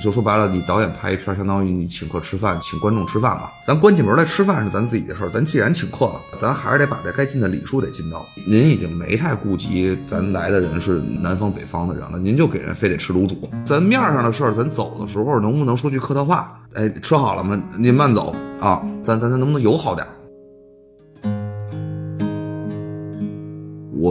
就说白了，你导演拍一片，相当于你请客吃饭，请观众吃饭嘛。咱关起门来吃饭是咱自己的事儿，咱既然请客了，咱还是得把这该尽的礼数得尽到。您已经没太顾及咱来的人是南方北方的人了，您就给人非得吃卤煮。咱面上的事儿，咱走的时候能不能说句客套话？哎，吃好了吗？您慢走啊，咱咱咱能不能友好点？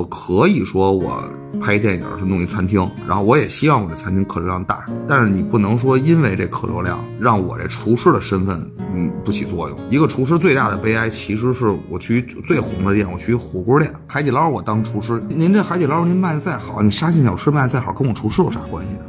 我可以说我拍电影是弄一餐厅，然后我也希望我这餐厅客流量大，但是你不能说因为这客流量让我这厨师的身份嗯不起作用。一个厨师最大的悲哀其实是我去最红的店，我去火锅店、海底捞，我当厨师，您这海底捞您卖的再好，你沙县小吃卖的再好，跟我厨师有啥关系呢？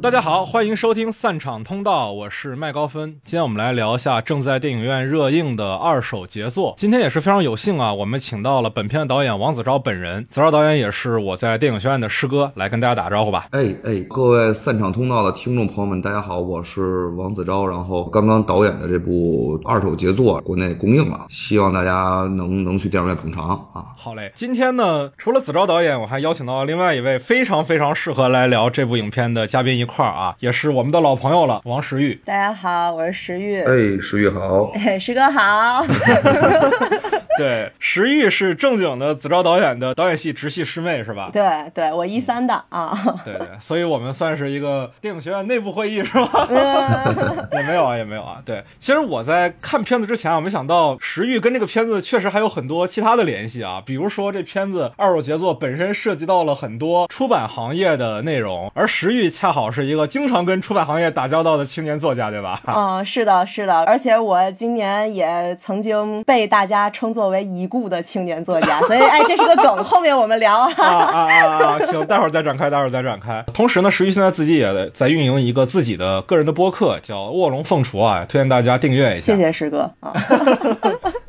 大家好，欢迎收听散场通道，我是麦高芬。今天我们来聊一下正在电影院热映的二手杰作。今天也是非常有幸啊，我们请到了本片的导演王子昭本人。子昭导演也是我在电影学院的师哥，来跟大家打个招呼吧。哎哎，各位散场通道的听众朋友们，大家好，我是王子昭。然后刚刚导演的这部二手杰作国内公映了，希望大家能能去电影院捧场啊。好嘞，今天呢，除了子昭导演，我还邀请到了另外一位非常非常适合来聊这部影片的嘉宾一块儿啊，也是我们的老朋友了，王石玉。大家好，我是石玉。哎，石玉好。哎，石哥好。对，石玉是正经的子昭导演的导演系直系师妹是吧？对，对我一三的啊。对对，所以我们算是一个电影学院内部会议是吧？也没有啊，也没有啊。对，其实我在看片子之前啊，没想到石玉跟这个片子确实还有很多其他的联系啊。比如说这片子二手杰作本身涉及到了很多出版行业的内容，而石玉恰好是一个经常跟出版行业打交道的青年作家，对吧？嗯，是的，是的。而且我今年也曾经被大家称作为已故的青年作家，所以哎，这是个梗，后面我们聊啊啊啊啊！行，待会儿再展开，待会儿再展开。同时呢，石玉现在自己也在运营一个自己的个人的播客，叫《卧龙凤雏》啊，推荐大家订阅一下。谢谢石哥啊。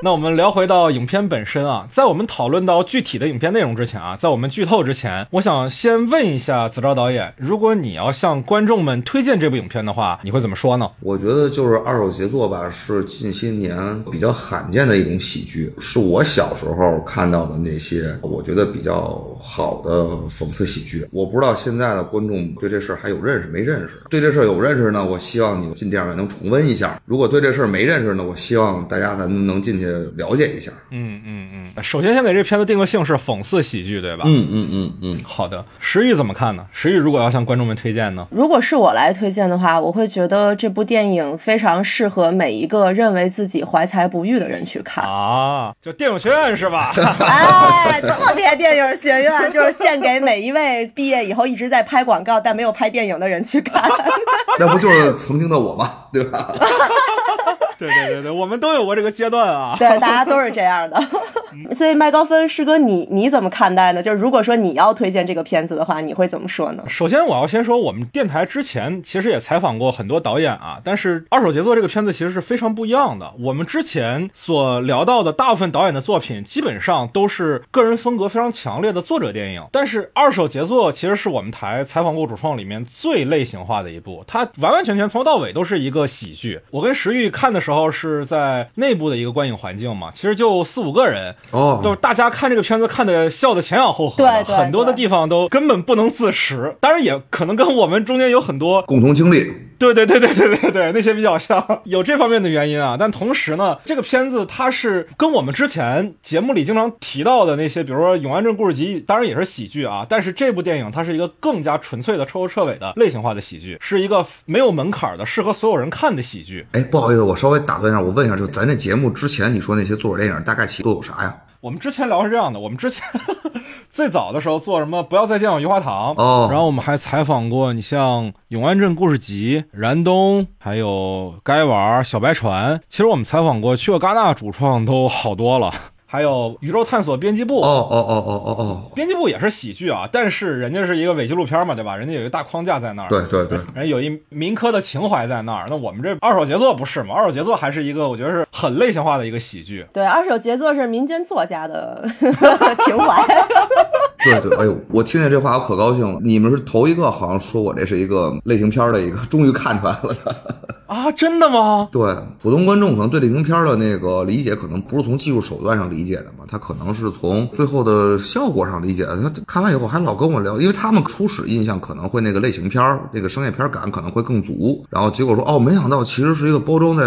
那我们聊回到影片本身啊，在我们讨论到具体的影片内容之前啊，在我们剧透之前，我想先问一下子昭导演，如果你要向观众们推荐这部影片的话，你会怎么说呢？我觉得就是二手杰作吧，是近些年比较罕见的一种喜剧，是我小时候看到的那些我觉得比较好的讽刺喜剧。我不知道现在的观众对这事儿还有认识没认识？对这事儿有认识呢，我希望你们进电影院能重温一下；如果对这事儿没认识呢，我希望大家咱能进去了解一下。嗯嗯嗯。首先先给这片子定个性是讽刺喜剧，对吧？嗯嗯嗯嗯。好的，石玉怎么看呢？石玉如果要向观众们推荐呢？如果是我来推荐的话，我会觉得这部电影非常适合每一个认为自己怀才不遇的人去看啊！就电影学院是吧？哎，特别电影学院就是献给每一位毕业以后一直在拍广告但没有拍电影的人去看。那不就是曾经的我吗？对吧？对对对对，我们都有过这个阶段啊。对，大家都是这样的。所以麦高芬师哥，你你怎么看待呢？就是如果说你要推荐这个片子的话，你会怎么说呢？首先，我要先说，我们电台之前其实也采访过很多导演啊，但是《二手杰作》这个片子其实是非常不一样的。我们之前所聊到的大部分导演的作品，基本上都是个人风格非常强烈的作者电影，但是《二手杰作》其实是我们台采访过主创里面最类型化的一部，它完完全全从头到尾都是一个喜剧。我跟石玉看的时候是在内部的一个观影环境嘛，其实就四五个人。哦，都是大家看这个片子看的笑的前仰后合，对，很多的地方都根本不能自持。当然也可能跟我们中间有很多共同经历，对对对对对对对，那些比较像，有这方面的原因啊。但同时呢，这个片子它是跟我们之前节目里经常提到的那些，比如说《永安镇故事集》，当然也是喜剧啊。但是这部电影它是一个更加纯粹的彻头彻尾的类型化的喜剧，是一个没有门槛的、适合所有人看的喜剧。哎，不好意思，我稍微打断一下，我问一下，就咱这节目之前你说那些作者电影，大概其都有啥呀？我们之前聊是这样的，我们之前 最早的时候做什么？不要再见我余华堂哦，然后我们还采访过你像《永安镇故事集》、燃冬，还有该玩小白船。其实我们采访过去过戛纳主创都好多了。还有宇宙探索编辑部哦哦哦哦哦哦，编辑部也是喜剧啊，但是人家是一个伪纪录片嘛，对吧？人家有一个大框架在那儿，对对对，人家有一民科的情怀在那儿。那我们这二手杰作不是嘛？二手杰作还是一个我觉得是很类型化的一个喜剧。对，二手杰作是民间作家的 情怀。对对，哎呦，我听见这话我可高兴了。你们是头一个好像说我这是一个类型片的一个，终于看出来了。啊，真的吗？对，普通观众可能对类型片的那个理解，可能不是从技术手段上理解的嘛，他可能是从最后的效果上理解的。他看完以后还老跟我聊，因为他们初始印象可能会那个类型片儿，这个商业片感可能会更足，然后结果说哦，没想到其实是一个包装在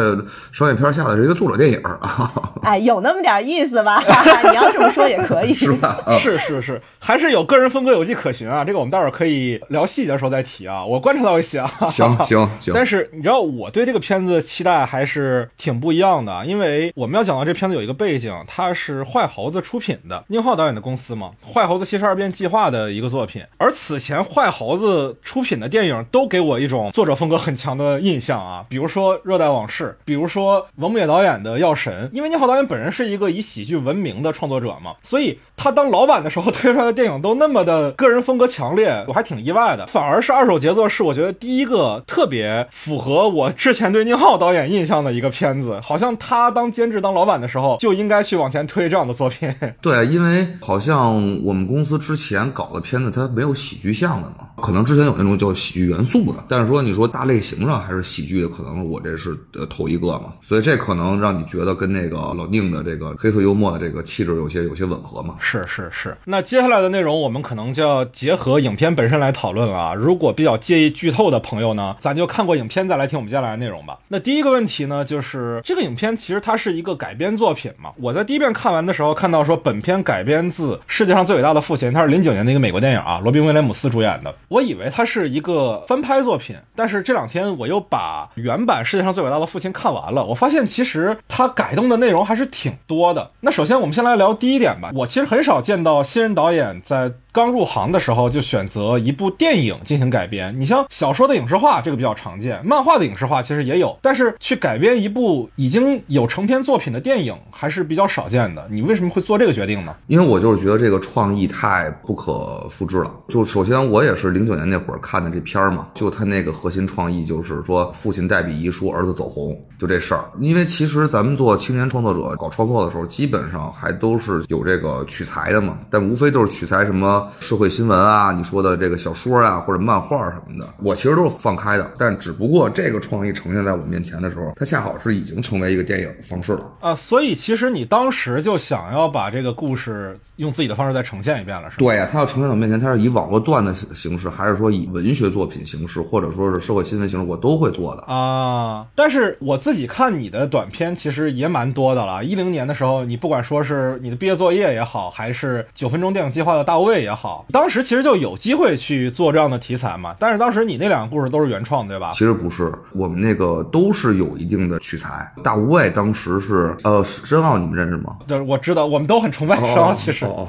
商业片下的是一个作者电影啊，哎，有那么点意思吧？你要这么说也可以，是吧？啊是是是，还是有个人风格有迹可循啊。这个我们待会儿可以聊细节的时候再提啊。我观察到一些啊。行行行，但是你知道我对这个片子期待还是挺不一样的，因为我们要讲到这片子有一个背景，它是坏猴子出品的，宁浩导演的公司嘛，坏猴子七十二变计划的一个作品。而此前坏猴子出品的电影都给我一种作者风格很强的印象啊，比如说《热带往事》，比如说王木野导演的《药神》，因为宁浩导演本人是一个以喜剧闻名的创作者嘛，所以他当老板的时候 推出来的电影都那么的个人风格强烈，我还挺意外的。反而是二手杰作是我觉得第一个特别符合我之前对宁浩导演印象的一个片子，好像他当监制当老板的时候就应该去往前推这样的作品。对，因为好像我们公司之前搞的片子，它没有喜剧向的嘛，可能之前有那种叫喜剧元素的，但是说你说大类型上还是喜剧的，可能我这是呃头一个嘛，所以这可能让你觉得跟那个老宁的这个黑色幽默的这个气质有些有些吻合嘛。是是是，那接下来的内容我们可能就要结合影片本身来讨论了啊。如果比较介意剧透的朋友呢，咱就看过影片再来听我们接下来内容吧。那第一个问题呢，就是这个影片其实它是一个改编作品嘛。我在第一遍看完的时候看到说本片改编自《世界上最伟大的父亲》，它是零九年的一个美国电影啊，罗宾威廉姆斯主演的。我以为它是一个翻拍作品，但是这两天我又把原版《世界上最伟大的父亲》看完了，我发现其实它改动的内容还是挺多的。那首先我们先来聊第一点吧，我其实很少见到新人导演在刚入行的时候就选择一部电影进行改编。你像小说的影视化，这个比较常见；漫画的影视化其实也有，但是去改编一部已经有成片作品的电影还是比较少见的。你为什么会做这个决定呢？因为我就是觉得这个创意太不可复制了。就首先我也是零九年那会儿看的这片儿嘛，就他那个核心创意就是说父亲代笔遗书，儿子走红，就这事儿。因为其实咱们做青年创作者搞创作的时候，基本上还都是有这个取材的嘛，但无非都是取材什么社会新闻啊，你说的这个小说啊或者漫画什么的，我其实都是放开的。但只不过这个创意呈现在我面前的时候，它恰好是已经成为一个电影的方式了。啊，所以其实你当时就想要把这个故事用自己的方式再呈现一遍了，是吧？对呀，它要呈现在我面前，它是以网络段的形式，还是说以文学作品形式，或者说是社会新闻形式，我都会做的。啊，但是我自己看你的短片其实也蛮多的了。一零年的时候，你不管说是你的毕业作业也好，还是九分钟电影计划的大卫也好，当时其实就有机会去做这样的题材嘛。但是当时你那两个故事都是原创，对吧其？实不是，我们那个都是有一定的取材。大无畏当时是呃申奥，你们认识吗？就是我知道，我们都很崇拜申奥，其实哦哦就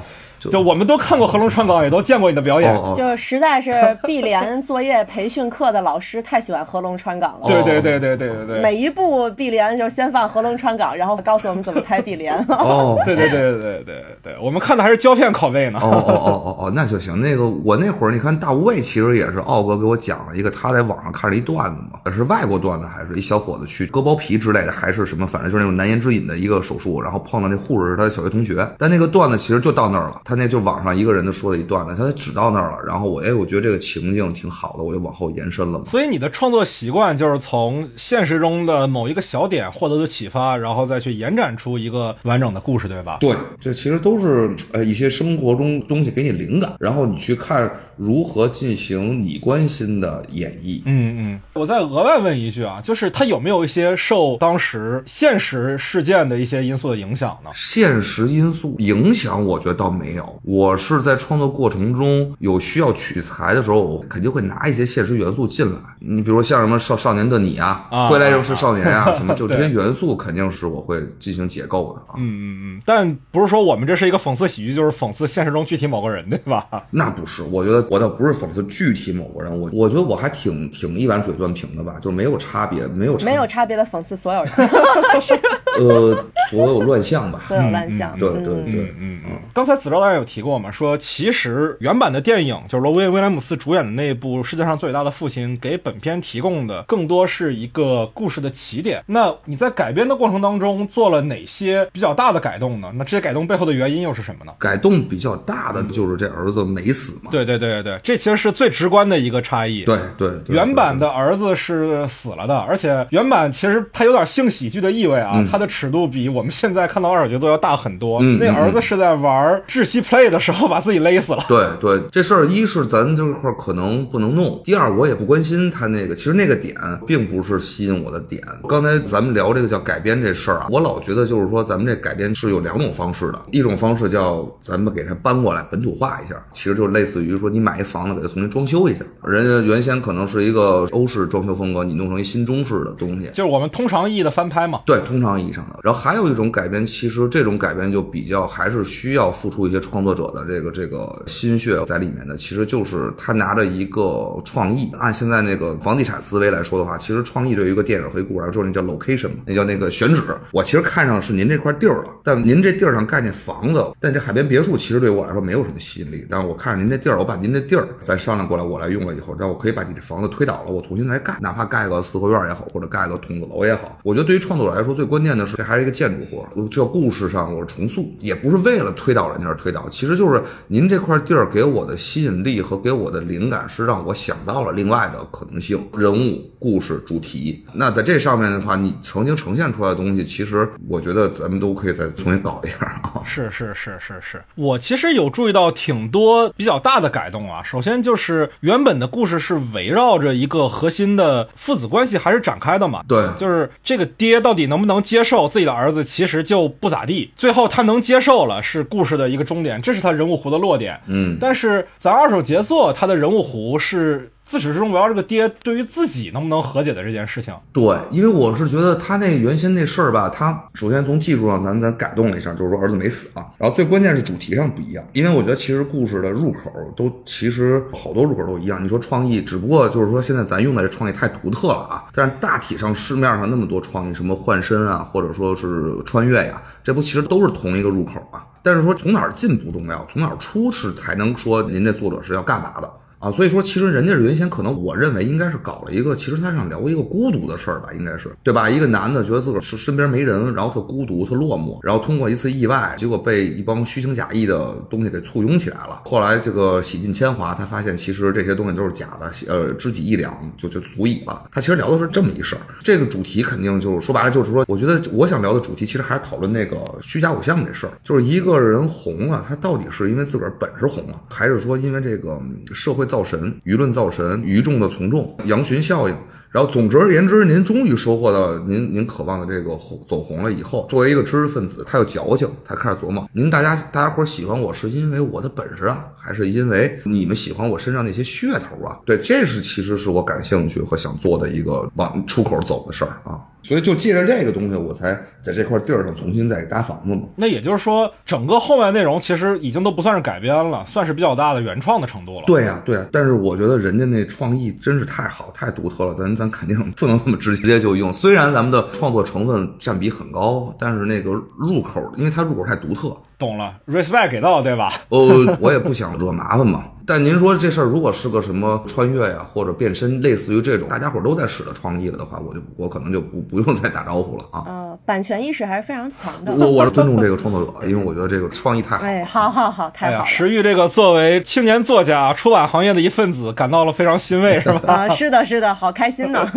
就我们都看过《合龙川港》，也都见过你的表演。哦哦就实在是碧莲作业培训课的老师太喜欢合龙川港了。对对对对对对对。每一部碧莲就先放合龙川港，然后告诉我们怎么拍碧莲。哦 对对对对对对对，我们看的还是胶片拷贝呢。哦哦哦哦哦，那就行。那个我那会儿，你看大无畏，其实也是奥哥给我讲了一个他在网上看了一段子嘛，是外国段子，还是一小伙子去割包皮之类的，还是什么，反正就是那种难言之隐的一个手术，然后碰到那护士是他的小学同学，但那个段子其实就到那儿了，他那就网上一个人的说了一段子，他只到那儿了。然后我哎，我觉得这个情境挺好的，我就往后延伸了嘛。所以你的创作习惯就是从现实中的某一个小点获得的启发，然后再去延展出一个完整的故事，对吧？对，这其实都是呃一些生活中东西给你灵感，然后你去看如何进行你关心的演绎。嗯嗯，我再额外问一句啊，就是他有没有一些受当时现实事件的一些因素的影响呢？现实因素影响，我觉得倒没有。我是在创作过程中有需要取材的时候，我肯定会拿一些现实元素进来。你比如像什么少少年的你啊，啊归来仍是少年啊，什么就这些元素肯定是我会进行解构的啊。嗯嗯嗯，但不是说我们这是一个讽刺喜剧，就是讽刺现实中具体某个人，对吧？那不是，我觉得我倒不是讽刺具体某个人，我我觉得我还挺挺一碗水端平的吧，就是没有差别，没有差没有差别的讽刺所有人，呃所有乱象吧。所有乱象。对对对，嗯嗯嗯。刚才子昭导演有提过嘛，说其实原版的电影就是罗威威廉姆斯主演的那部《世界上最伟大的父亲》，给本片提供的更多是一个故事的起点。那你在改编的过程当中做了哪些比较大的改动呢？那这些改动背后的原因又是什么呢？改动比较大的就是这儿子没死嘛。对对对对对，这其实是最直观的一个差异。对对对，原版的儿子是死了的，而且原版其实它有点性喜剧的意味啊，它的尺度比我们现在看到二手节奏要大很多。嗯那儿子是在玩窒息 play 的时候把自己勒死了。对对，这事儿一是咱这块儿可能不能弄，第二我也不关心他那个，其实那个点并不是吸引我的点。刚才咱们聊这个叫改编这事儿啊，我老觉得就是说咱们这改编是有两种方式的，一种方式叫咱们给它搬过来本土化一下，其实就类似于说你买一房子给它重新装修一下，人家原先可能是一个欧式装修风格，你弄成一新中式的东西，就是我们通常意义的翻拍嘛。对，通常意义上的。然后还有一种改编，其实这种改编就比较还是需要付出一些创作者的这个这个心血在里面的。其实就是他拿着一个创意，按现在那个房地产思维来说的话，其实创意对于一个电影和一个故事来说，那叫 location 嘛，那叫那个选址。我其实看上是您这块地儿了，但您这地儿上盖那房子，但这海边别墅其实对我来说没有什么吸引力。但我看上您这地儿，我把您这地儿咱商量过来，我来用了以后，然后我可以把你这房子推倒了，我重新来盖，哪怕盖个四合院也好，或者盖个筒子楼也好。我觉得对于创作者来说，最关键的是这还是一个建筑活，这故事上我是重塑，也不是为了推倒人家而推倒，其实就是您这块地儿给我的吸引力和给我的灵感，是让我想到了另外的可能性、人物、故事、主题。那在这上面的话，你曾经呈现出来的东西，其实我觉得咱们都可以再重新搞一下啊。是是是是是，我其实有注意到挺多比较大的改动啊。首先就是原本的故事是围绕着一个核心的父子关系还是展开的嘛，对就是这个爹到底能不能接受自己的儿子其实就不咋地，最后他能接受了是故事的一个终点，这是他人物弧的落点。嗯，但是咱二手杰作他的人物弧是自始至终围绕这个爹对于自己能不能和解的这件事情。对，因为我是觉得他那原先那事儿吧，他首先从技术上咱咱改动了一下，就是说儿子没死啊，然后最关键是主题上不一样，因为我觉得其实故事的入口都其实好多入口都一样。你说创意，只不过就是说现在咱用的这创意太独特了啊，但是大体上市面上那么多创意，什么换身啊，或者说是穿越呀、这不其实都是同一个入口啊。但是说从哪儿进不重要，从哪儿出是才能说您这作者是要干嘛的。啊，所以说其实人家原先可能我认为应该是搞了一个，其实他想聊一个孤独的事儿吧，应该是对吧？一个男的觉得自个儿是身边没人，然后特孤独、特落寞，然后通过一次意外，结果被一帮虚情假意的东西给簇拥起来了。后来这个洗尽铅华，他发现其实这些东西都是假的，呃，知己一两就就足以了。他其实聊的是这么一事儿，这个主题肯定就是说白了就是说，我觉得我想聊的主题其实还是讨论那个虚假偶像这事儿，就是一个人红了，他到底是因为自个儿本事红了，还是说因为这个社会造神、舆论造神、舆众的从众、羊群效应？然后总之而言之，您终于收获到您您渴望的这个红走红了以后，作为一个知识分子，他有矫情，他开始琢磨：您大家大家伙喜欢我是因为我的本事啊，还是因为你们喜欢我身上那些噱头啊？对，这是其实是我感兴趣和想做的一个往出口走的事儿啊。所以就借着这个东西，我才在这块地儿上重新再搭房子嘛。那也就是说，整个后面内容其实已经都不算是改编了，算是比较大的原创的程度了。对呀、对呀、但是我觉得人家那创意真是太好、太独特了，咱咱肯定不能这么直接就用。虽然咱们的创作成分占比很高，但是那个入口，因为它入口太独特，懂了，respect 给到，对吧？呃，我也不想惹麻烦嘛。但您说这事儿如果是个什么穿越呀，或者变身，类似于这种大家伙都在使的创意了的话，我就我可能就不不用再打招呼了啊。呃，版权意识还是非常强的。我我是尊重这个创作者，因为我觉得这个创意太好。哎，好好好，太好了。石玉这个作为青年作家、出版行业的一份子，感到了非常欣慰，是吧？啊，是的，是的，好开心呢。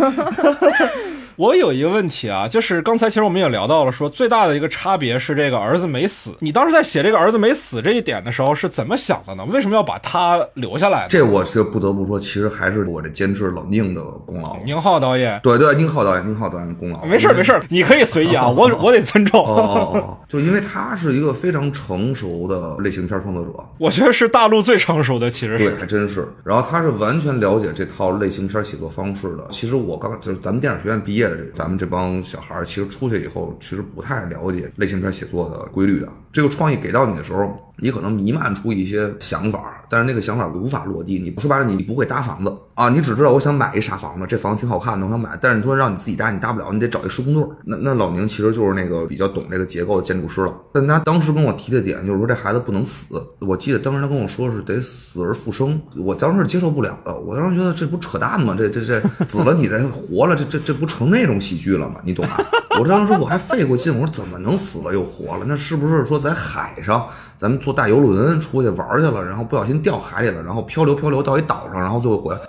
我有一个问题啊，就是刚才其实我们也聊到了，说最大的一个差别是这个儿子没死。你当时在写这个儿子没死这一点的时候是怎么想的呢？为什么要把他留下来呢？这我是不得不说，其实还是我这监制冷静的功劳。宁浩导演，对对，宁浩导演，宁浩导演的功劳。没事儿没事儿，你可以随意啊，我我得尊重。哦哦哦，就因为他是一个非常成熟的类型片创作者，我觉得是大陆最成熟的，其实对，还真是。然后他是完全了解这套类型片写作方式的。其实我刚就是咱们电影学院毕业咱们这帮小孩儿，其实出去以后其实不太了解类型片写作的规律的。这个创意给到你的时候，你可能弥漫出一些想法，但是那个想法无法落地。你说白了，你不会搭房子啊，你只知道我想买一啥房子，这房子挺好看的，我想买。但是你说让你自己搭，你搭不了，你得找一施工队。那那老宁其实就是那个比较懂这个结构的建筑师了。但他当时跟我提的点就是说这孩子不能死。我记得当时他跟我说是得死而复生，我当时接受不了的。我当时觉得这不扯淡吗？这这这 死了你再活了，这这这不成那种喜剧了吗？你懂吧？我当时我还费过劲，我说怎么能死了又活了？那是不是说咱在海上咱们坐大游轮出去玩去了，然后不小心掉海里了，然后漂流漂流到一岛上，然后最后回来？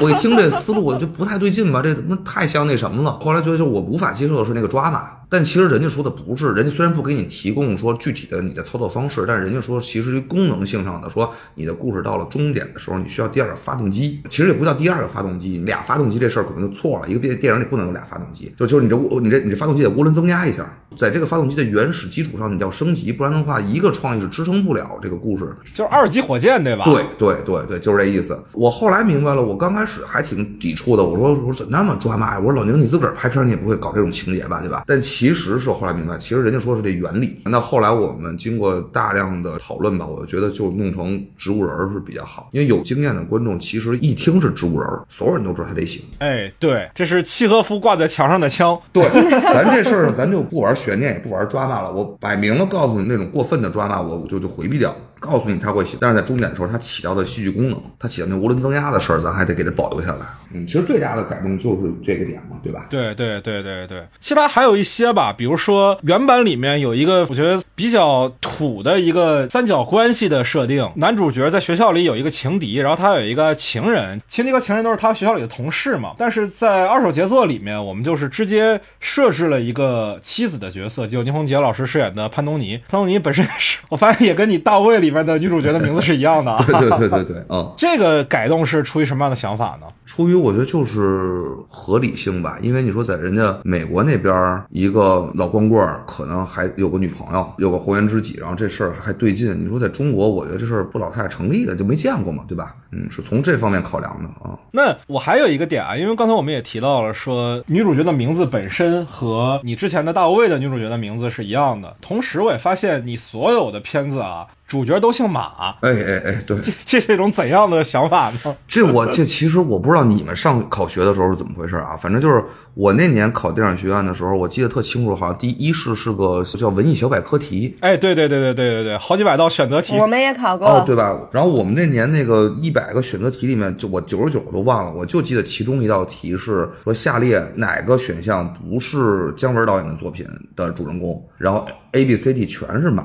我一听这思路，我就不太对劲吧？这怎么太像那什么了？后来觉得就我无法接受的是那个抓马，但其实人家说的不是，人家虽然不给你提供说具体的你的操作方式，但是人家说其实功能性上的，说你的故事到了终点的时候，你需要第二个发动机。其实也不叫第二个发动机，俩发动机这事儿可能就错了。一个电电影里不能有俩发动机，就就是你这你这你这发动机得涡轮增压一下，在这个发动机的原始基础上你要升级，不然的话一个创意是支撑不了这个故事。就是二级火箭对吧？对对对对，就是这意思。我后来明白了，我刚开始还挺抵触的。我说我说怎么那么抓马呀？我说老宁，你自个儿拍片你也不会搞这种情节吧，对吧？但其实是后来明白，其实人家说是这原理。那后来我们经过大量的讨论吧，我觉得就弄成植物人是比较好，因为有经验的观众其实一听是植物人，所有人都知道他得行。哎，对，这是契诃夫挂在墙上的枪。对，咱这事儿咱就不玩悬念，也不玩抓马了。我摆明了告诉你，那种过分的抓马，我就就回避掉。告诉你它会写，但是在终点的时候，它起到的戏剧功能，它起到那涡轮增压的事儿，咱还得给它保留下来。嗯，其实最大的改动就是这个点嘛，对吧？对对对对对，其他还有一些吧，比如说原版里面有一个我觉得比较土的一个三角关系的设定，男主角在学校里有一个情敌，然后他有一个情人，情敌和情人都是他学校里的同事嘛。但是在二手杰作里面，我们就是直接设置了一个妻子的角色，就倪虹洁老师饰演的潘东尼。潘东尼本身是我发现也跟你大卫里面的女主角的名字是一样的。对对对对对，嗯，这个改动是出于什么样的想法呢？出于我觉得就是合理性吧，因为你说在人家美国那边，一个老光棍儿可能还有个女朋友，有个红颜知己，然后这事儿还对劲。你说在中国，我觉得这事儿不老太成立的，就没见过嘛，对吧？嗯，是从这方面考量的啊。那我还有一个点啊，因为刚才我们也提到了，说女主角的名字本身和你之前的大无畏的女主角的名字是一样的。同时，我也发现你所有的片子啊。主角都姓马，哎哎哎，对，这这种怎样的想法呢？这我这其实我不知道你们上考学的时候是怎么回事啊？反正就是我那年考电影学院的时候，我记得特清楚，好像第一试是个叫文艺小百科题。哎，对对对对对对对，好几百道选择题，我们也考过，哦，对吧？然后我们那年那个一百个选择题里面，就我九十九都忘了，我就记得其中一道题是说下列哪个选项不是姜文导演的作品的主人公，然后 A、B、C、D 全是马，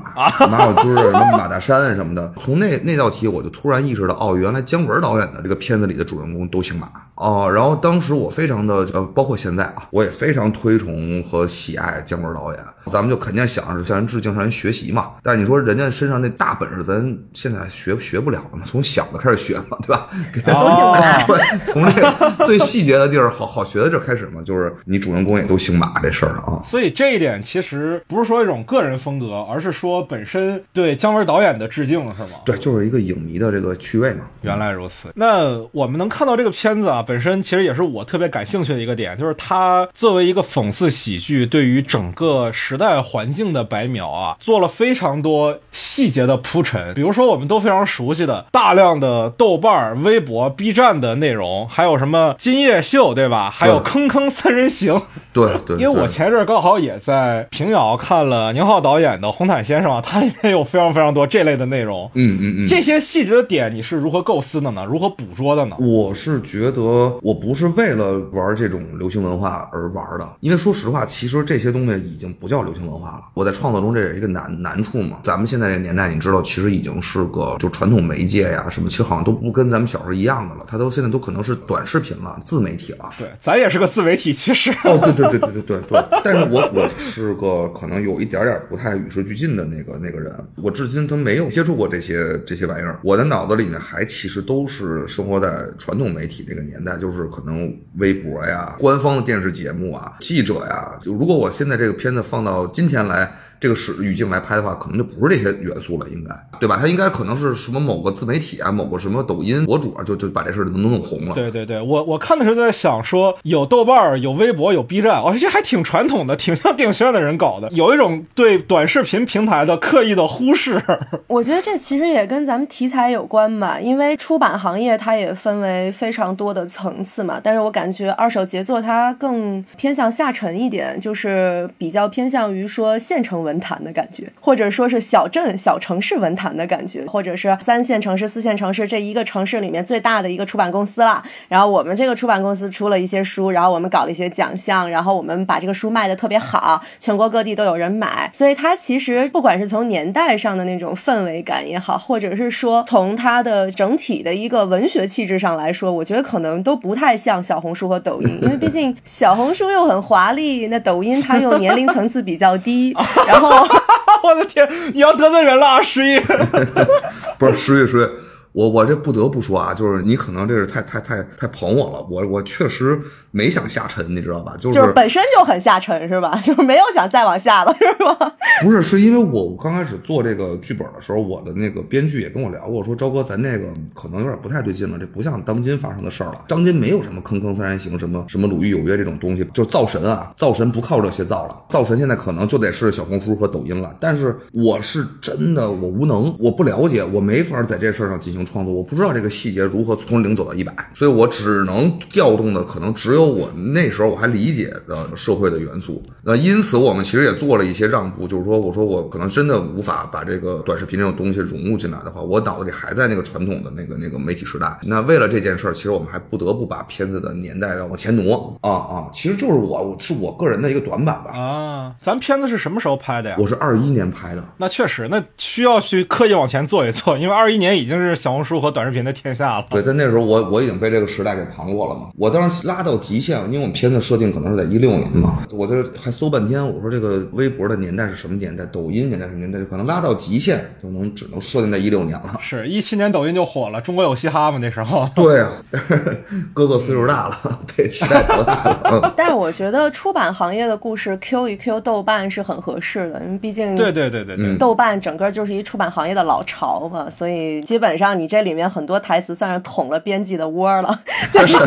马小军什么马大山什么的。从那那道题，我就突然意识到，哦，原来姜文导演的这个片子里的主人公都姓马哦。然后当时我非常的呃，包括现在啊，我也非常推崇和喜爱姜文导演。咱们就肯定想着向人致敬，向人学习嘛。但是你说人家身上那大本事，咱现在学学不了了嘛？从小的开始学嘛，对吧？都姓 从这个最细节的地儿，好好学的地儿开始嘛，就是你主人公也都姓马这事儿啊。所以这一点其实不是说一种个人风格，而是说本身对姜文导演的致敬，是吗？对，就是一个影迷的这个趣味嘛。原来如此。那我们能看到这个片子啊，本身其实也是我特别感兴趣的一个点，就是它作为一个讽刺喜剧，对于整个时代环境的白描啊，做了非常多细节的铺陈。比如说我们都非常熟悉的大量的豆瓣、微博、B 站的内容，还有什么今夜秀，对吧？还有坑坑三人行。对对。因为我前阵刚好也在平遥看了宁浩导演的《红毯先生》，它里面有非常非常多这类的内容。嗯嗯嗯。这些细节的点你是如何构思的呢？如何捕捉的呢？我是觉得我不是为了玩这种流行文化而玩的，因为说实话，其实这些东西已经不叫流行文化了。我在创作中这也是一个难难处嘛。咱们现在这个年代，你知道，其实已经是个就传统媒介呀什么，其实好像都不跟咱们小时候一样的了。它都现在都可能是短视频了，自媒体了。对，咱也是个自媒体，其实。哦，对对对对对对对。但是我我是个可能有一点点不太与时俱进的那个那个人，我至今都没有接触过这些这些玩意儿。我的脑子里面还其实都是生活在传统媒体那个年代，就是可能微博呀、官方的电视节目啊、记者呀。就如果我现在这个片子放到到今天来这个史语境来拍的话，可能就不是这些元素了，应该对吧？他应该可能是什么某个自媒体啊，某个什么抖音博主啊，就就把这事儿能弄红了。对对对，我我看的时候在想说，有豆瓣儿，有微博，有 B 站，哦，这还挺传统的，挺像电影学院的人搞的，有一种对短视频平台的刻意的忽视。我觉得这其实也跟咱们题材有关吧，因为出版行业它也分为非常多的层次嘛。但是我感觉二手杰作它更偏向下沉一点，就是比较偏向于说现成文坛的感觉，或者说是小镇小城市文坛的感觉，或者是三线城市、四线城市这一个城市里面最大的一个出版公司了。然后我们这个出版公司出了一些书，然后我们搞了一些奖项，然后我们把这个书卖的特别好，全国各地都有人买。所以它其实不管是从年代上的那种氛围感也好，或者是说从它的整体的一个文学气质上来说，我觉得可能都不太像小红书和抖音，因为毕竟小红书又很华丽，那抖音它又年龄层次比较低，然后 我的天，你要得罪人了啊，十一！不是十一十一，我我这不得不说啊，就是你可能这是太太太太捧我了，我我确实没想下沉，你知道吧？就是就是本身就很下沉是吧？就是没有想再往下了是吧？不是，是因为我刚开始做这个剧本的时候，我的那个编剧也跟我聊过，说朝哥，咱这个可能有点不太对劲了，这不像当今发生的事儿了。当今没有什么坑坑三人行，什么什么鲁豫有约这种东西，就造神啊，造神不靠这些造了，造神现在可能就得是小红书和抖音了。但是我是真的我无能，我不了解，我没法在这事儿上进行创作，我不知道这个细节如何从零走到一百，所以我只能调动的可能只有我那时候我还理解的社会的元素。那因此我们其实也做了一些让步，就是说。说我说我可能真的无法把这个短视频这种东西融入进来的话，我脑子里还在那个传统的那个那个媒体时代。那为了这件事儿，其实我们还不得不把片子的年代要往前挪啊啊！其实就是我是我个人的一个短板吧啊。咱片子是什么时候拍的呀？我是二一年拍的。那确实，那需要去刻意往前做一做，因为二一年已经是小红书和短视频的天下了。对，在那时候我我已经被这个时代给旁过了嘛。我当时拉到极限，因为我们片子设定可能是在一六年嘛，我这还搜半天，我说这个微博的年代是什么年代？抖音年代什么年代？可能拉到极限就能只能设定在一六年了。是一七年抖音就火了，中国有嘻哈嘛？那时候。对啊，哥哥岁数大了，被时代淘汰了。但是我觉得出版行业的故事 Q 一 Q 豆瓣是很合适的，因为毕竟对对对对对，豆瓣整个就是一出版行业的老巢嘛，所以基本上你这里面很多台词算是捅了编辑的窝了，就是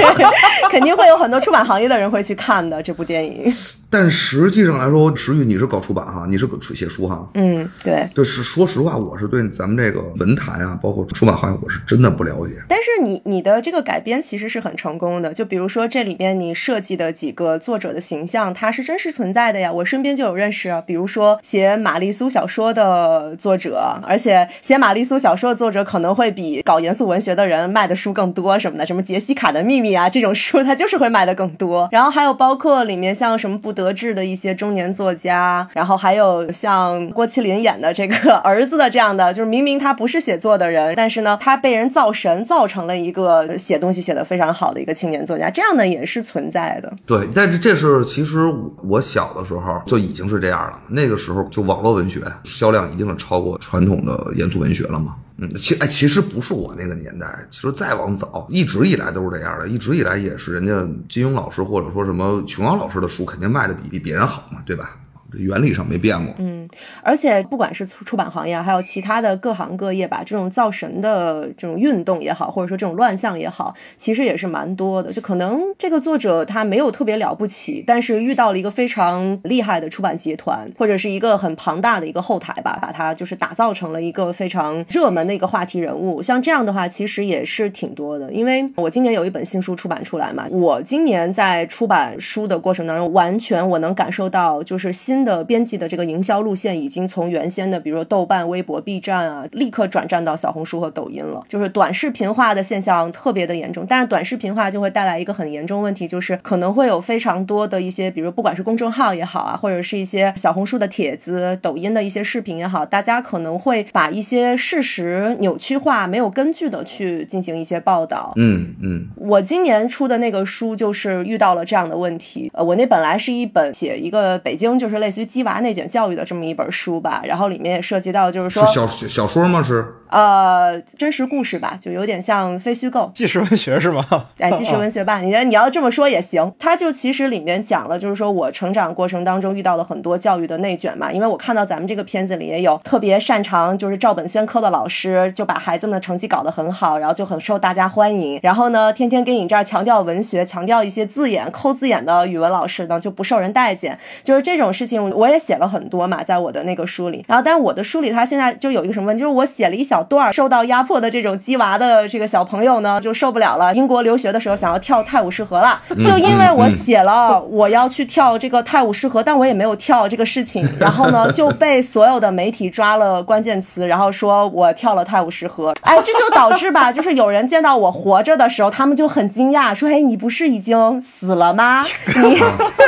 肯定会有很多出版行业的人会去看的这部电影。但实际上来说，石玉你是搞出版哈，你是写书哈，嗯，对，对，是说实话，我是对咱们这个文坛啊，包括出版行业，我是真的不了解。但是你你的这个改编其实是很成功的，就比如说这里边你设计的几个作者的形象，它是真实存在的呀。我身边就有认识，比如说写玛丽苏小说的作者，而且写玛丽苏小说的作者可能会比搞严肃文学的人卖的书更多什么的，什么杰西卡的秘密啊这种书，他就是会卖的更多。然后还有包括里面像什么不得。得志的一些中年作家，然后还有像郭麒麟演的这个 儿子的这样的，就是明明他不是写作的人，但是呢，他被人造神，造成了一个写东西写得非常好的一个青年作家，这样的也是存在的。对，但是这是其实我小的时候就已经是这样了，那个时候就网络文学销量一定是超过传统的严肃文学了嘛。嗯，其哎，其实不是我那个年代，其实再往早，一直以来都是这样的，一直以来也是人家金庸老师或者说什么琼瑶老师的书，肯定卖的比比别人好嘛，对吧？原理上没变过，嗯，而且不管是出出版行业，还有其他的各行各业吧，这种造神的这种运动也好，或者说这种乱象也好，其实也是蛮多的。就可能这个作者他没有特别了不起，但是遇到了一个非常厉害的出版集团，或者是一个很庞大的一个后台吧，把他就是打造成了一个非常热门的一个话题人物。像这样的话，其实也是挺多的。因为我今年有一本新书出版出来嘛，我今年在出版书的过程当中，完全我能感受到就是新。的编辑的这个营销路线已经从原先的，比如说豆瓣、微博、B 站啊，立刻转战到小红书和抖音了。就是短视频化的现象特别的严重，但是短视频化就会带来一个很严重问题，就是可能会有非常多的一些，比如不管是公众号也好啊，或者是一些小红书的帖子、抖音的一些视频也好，大家可能会把一些事实扭曲化、没有根据的去进行一些报道。嗯嗯，我今年出的那个书就是遇到了这样的问题。呃，我那本来是一本写一个北京，就是类似于鸡娃内卷教育的这么一本书吧，然后里面也涉及到，就是说小小说吗？是呃，真实故事吧，就有点像非虚构。纪实文学是吗？哎，纪实文学吧，你觉得你要这么说也行。它就其实里面讲了，就是说我成长过程当中遇到了很多教育的内卷嘛。因为我看到咱们这个片子里也有特别擅长就是照本宣科的老师，就把孩子们的成绩搞得很好，然后就很受大家欢迎。然后呢，天天给你这儿强调文学、强调一些字眼、抠字眼的语文老师呢，就不受人待见。就是这种事情，我也写了很多嘛，在我的那个书里。然后，但我的书里，它现在就有一个什么问题，就是我写了一小段受到压迫的这种鸡娃的这个小朋友呢，就受不了了。英国留学的时候想要跳泰晤士河了，就因为我写了我要去跳这个泰晤士河，但我也没有跳这个事情，然后呢就被所有的媒体抓了关键词，然后说我跳了泰晤士河。哎，这就导致吧，就是有人见到我活着的时候，他们就很惊讶，说：“哎，你不是已经死了吗？你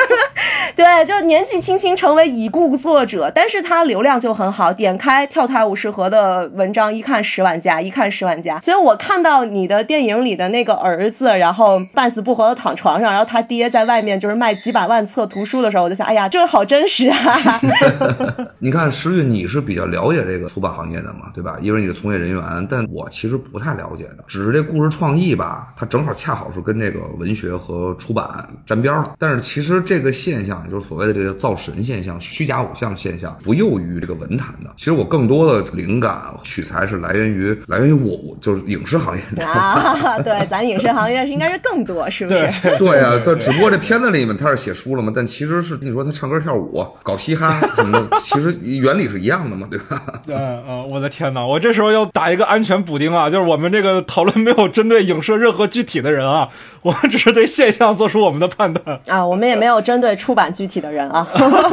对，就年纪轻轻成为已故作者，但是他流量就很好，点开跳台五十河的文章一看十万加，一看十万加。所以我看到你的电影里的那个儿子，然后半死不活的躺床上，然后他爹在外面就是卖几百万册图书的时候，我就想，哎呀，这好真实啊！你看石玉，你是比较了解这个出版行业的嘛，对吧？因为你是从业人员，但我其实不太了解的，只是这故事创意吧，它正好恰好是跟这个文学和出版沾边了。但是其实这个现象，就是所谓的这个造神现象、虚假偶像现象，不囿于这个文坛的。其实我更多的灵感取材是来源于来源于我，我就是影视行业。啊，对，咱影视行业是应该是更多，是不是？对 啊，他只不过这片子里面他是写书了嘛，但其实是你说他唱歌跳舞、搞嘻哈什么的，其实原理是一样的嘛，对吧？嗯嗯，我的天哪！我这时候要打一个安全补丁啊，就是我们这个讨论没有针对影射任何具体的人啊，我们只是对现象做出我们的判断啊，我们也没有针对出版具体的人啊。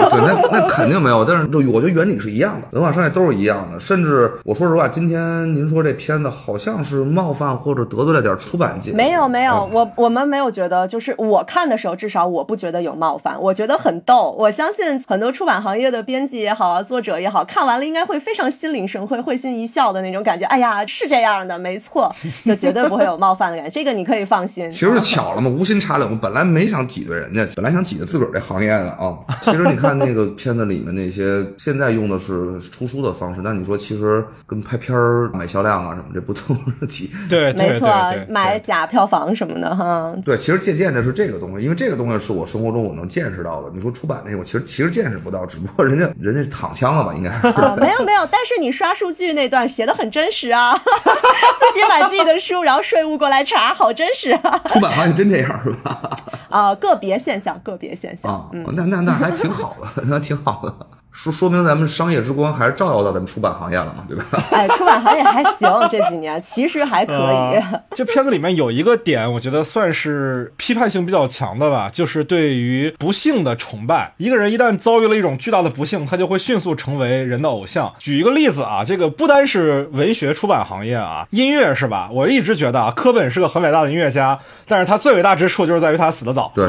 对，那那肯定没有，但是就我觉得原理是一样的，文化商业都是一样的。甚至我说实话，今天您说这片子好像是冒犯或者得罪了点出版界，没有没有，我我们没有觉得，就是我看的时候，至少我不觉得有冒犯，我觉得很逗。我相信很多出版行业的编辑也好啊，作者也好看完了应该会非常心领神会、会心一笑的那种感觉。哎呀，是这样的，没错，就绝对不会有冒犯的感觉，这个你可以放心。其实是巧了嘛，无心插柳，本来没想挤兑人家，本来想挤兑自个儿这行业的啊。其实你看那个片子里面那些，现在用的是出书的方式，但你说其实跟拍片儿买销量啊什么，这不都是挤？对，没错，买假票房什么的哈。对，其实借鉴的是这个东西，因为这个东西是我生活中我能见识到的。你说出版那个，我其实其实见识不到，只不过人家人家躺枪了吧，应该是。啊，没有没有，但是你刷数据那段写的很真实啊，自己买自己的书，然后税务过来查，好真实啊。出版行业真这样是吧？啊，个别现象，个别现象。啊，那那那还挺好的，那挺好的。说说明咱们商业之光还是照耀到咱们出版行业了嘛，对吧？哎，出版行业还行，这几年其实还可以。这片子里面有一个点，我觉得算是批判性比较强的吧，就是对于不幸的崇拜。一个人一旦遭遇了一种巨大的不幸，他就会迅速成为人的偶像。举一个例子啊，这个不单是文学出版行业啊，音乐是吧？我一直觉得啊，科本是个很伟大的音乐家，但是他最伟大之处就是在于他死得早。对。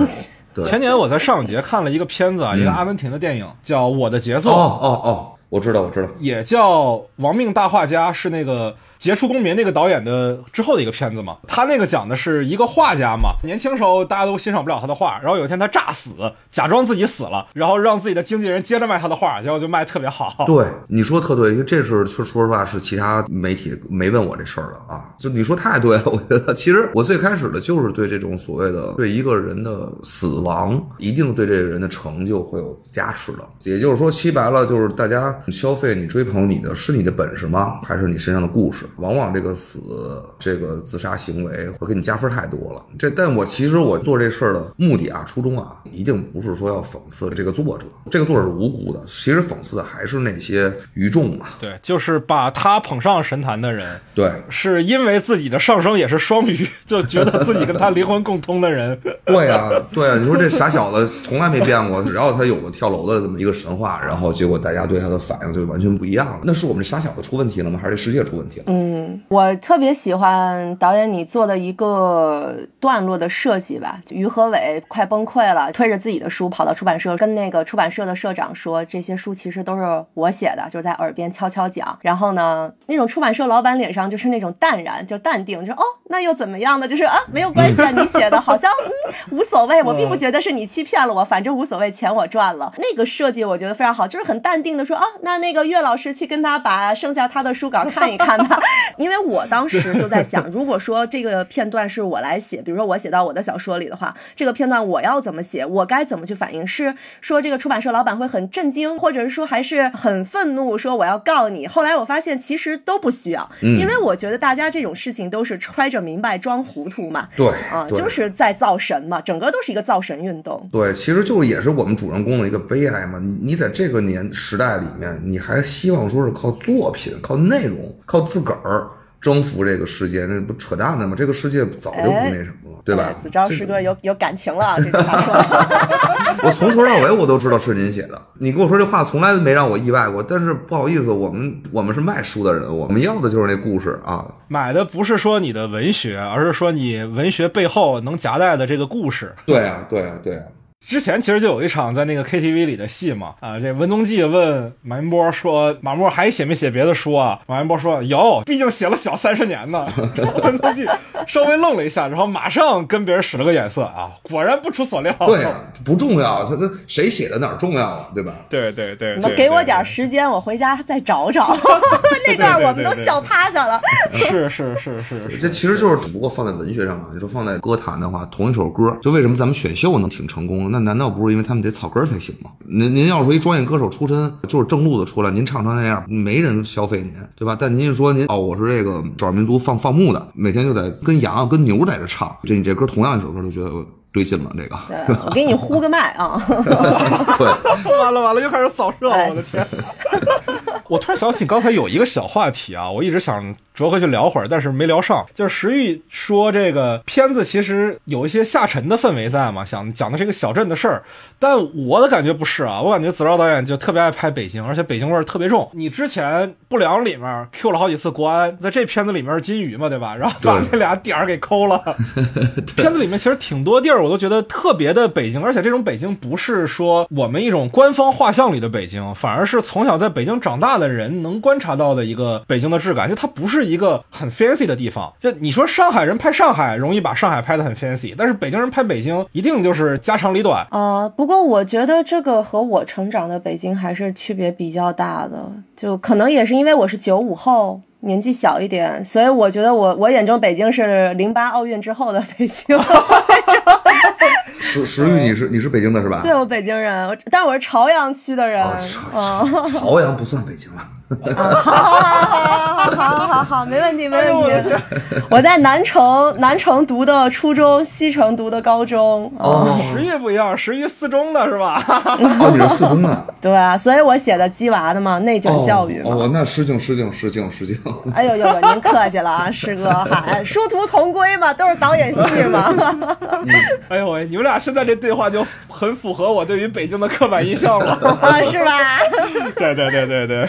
前年我在上影节看了一个片子啊，一个阿根廷的电影，叫《我的杰作》。哦哦哦，我知道，我知道。也叫《亡命大画家》，是那个。杰出公民那个导演的之后的一个片子嘛，他那个讲的是一个画家嘛，年轻时候大家都欣赏不了他的画，然后有一天他诈死，假装自己死了，然后让自己的经纪人接着卖他的画，结果就卖特别好。对，你说特对，因为这是说说实话是其他媒体没问我这事儿的啊，就你说太对了，我觉得其实我最开始的就是对这种所谓的对一个人的死亡，一定对这个人的成就会有加持的，也就是说，说白了就是大家消费你追捧你的是你的本事吗？还是你身上的故事？往往这个死，这个自杀行为会给你加分太多了。这，但我其实我做这事儿的目的啊，初衷啊，一定不是说要讽刺这个作者，这个作者是无辜的。其实讽刺的还是那些愚众嘛。对，就是把他捧上神坛的人，对，是因为自己的上升也是双鱼，就觉得自己跟他灵魂共通的人。对呀，对呀，你说这傻小子从来没变过，只要他有个跳楼的这么一个神话，然后结果大家对他的反应就完全不一样了。那是我们这傻小子出问题了吗？还是这世界出问题了？嗯。嗯，我特别喜欢导演你做的一个段落的设计吧。于和伟快崩溃了，推着自己的书跑到出版社，跟那个出版社的社长说：“这些书其实都是我写的。”就是在耳边悄悄讲。然后呢，那种出版社老板脸上就是那种淡然，就淡定，就哦，那又怎么样呢？就是啊，没有关系啊，你写的好像嗯无所谓，我并不觉得是你欺骗了我，反正无所谓，钱我赚了。那个设计我觉得非常好，就是很淡定的说啊，那那个岳老师去跟他把剩下他的书稿看一看吧。因为我当时就在想，如果说这个片段是我来写，比如说我写到我的小说里的话，这个片段我要怎么写，我该怎么去反应？是说这个出版社老板会很震惊，或者是说还是很愤怒，说我要告你？后来我发现其实都不需要，因为我觉得大家这种事情都是揣着明白装糊涂嘛。对啊，对就是在造神嘛，整个都是一个造神运动。对，其实就是也是我们主人公的一个悲哀嘛。你你在这个年时代里面，你还希望说是靠作品、靠内容、靠自个儿征服这个世界，那不扯淡的吗？这个世界早就不那什么了，对吧？子昭这师哥有有感情了，这句话说的。我从头到尾我都知道是您写的。你跟我说这话从来没让我意外过，但是不好意思，我们我们是卖书的人，我们要的就是那故事啊。买的不是说你的文学，而是说你文学背后能夹带的这个故事。对啊，对啊，对啊。之前其实就有一场在那个 KTV 里的戏嘛，啊，这文宗记问马云波说：“马沫还写没写别的书啊？”马云波说：“有，毕竟写了小三十年呢。”然后文宗记稍微愣了一下，然后马上跟别人使了个眼色啊，果然不出所料。对啊，不重要，他他谁写的哪儿重要啊，对吧？对对对，你们对给我点时间，我回家再找找。那段我们都笑趴下了。是是是是是，这其实就是不过放在文学上啊，你说放在歌坛的话，同一首歌，就为什么咱们选秀能挺成功？那难道不是因为他们得草根才行吗？您您要说一专业歌手出身，就是正路子出来，您唱成那样，没人消费您，对吧？但您一说您哦，我是这个少数民族放放牧的，每天就得跟羊跟牛在这唱，这你这歌同样一首歌，就觉得对劲了，这个。对，我给你呼个麦啊！对，完了完了，又开始扫射了，哎我的天！我突然想起刚才有一个小话题啊，我一直想折回去聊会儿，但是没聊上。就是石玉说这个片子其实有一些下沉的氛围在嘛，想讲的是一个小镇的事儿，但我的感觉不是啊，我感觉子昭导演就特别爱拍北京，而且北京味儿特别重。你之前《不良》里面 Q 了好几次国安，在这片子里面是金鱼嘛，对吧？然后把对那俩点儿给抠了。片子里面其实挺多地儿，我都觉得特别的北京，而且这种北京不是说我们一种官方画像里的北京，反而是从小在北京长大的人能观察到的一个北京的质感。就它不是一个很 fancy 的地方。就你说上海人拍上海容易把上海拍得很 fancy，但是北京人拍北京一定就是家长里短。呃，不过我觉得这个和我成长的北京还是区别比较大的，就可能也是因为我是九五后。年纪小一点，所以我觉得我我眼中北京是零八奥运之后的北京。石石玉，你是你是北京的是吧？对，我北京人，我但我是朝阳区的人。哦，嗯，朝朝阳不算北京了。好好好好好好好好，没问题没问题。我在南城南城读的初中，西城读的高中。哦十一不一样，十一四中的是吧？哦，你是四中的。对啊，所以我写的鸡娃的嘛，内卷教育。哦，那失敬失敬失敬失敬。哎呦呦，您客气了啊，师哥，嗨，殊途同归嘛，都是导演系嘛。哎呦喂，你们俩现在这对话就很符合我对于北京的刻板印象了。啊，是吧？对对对对对，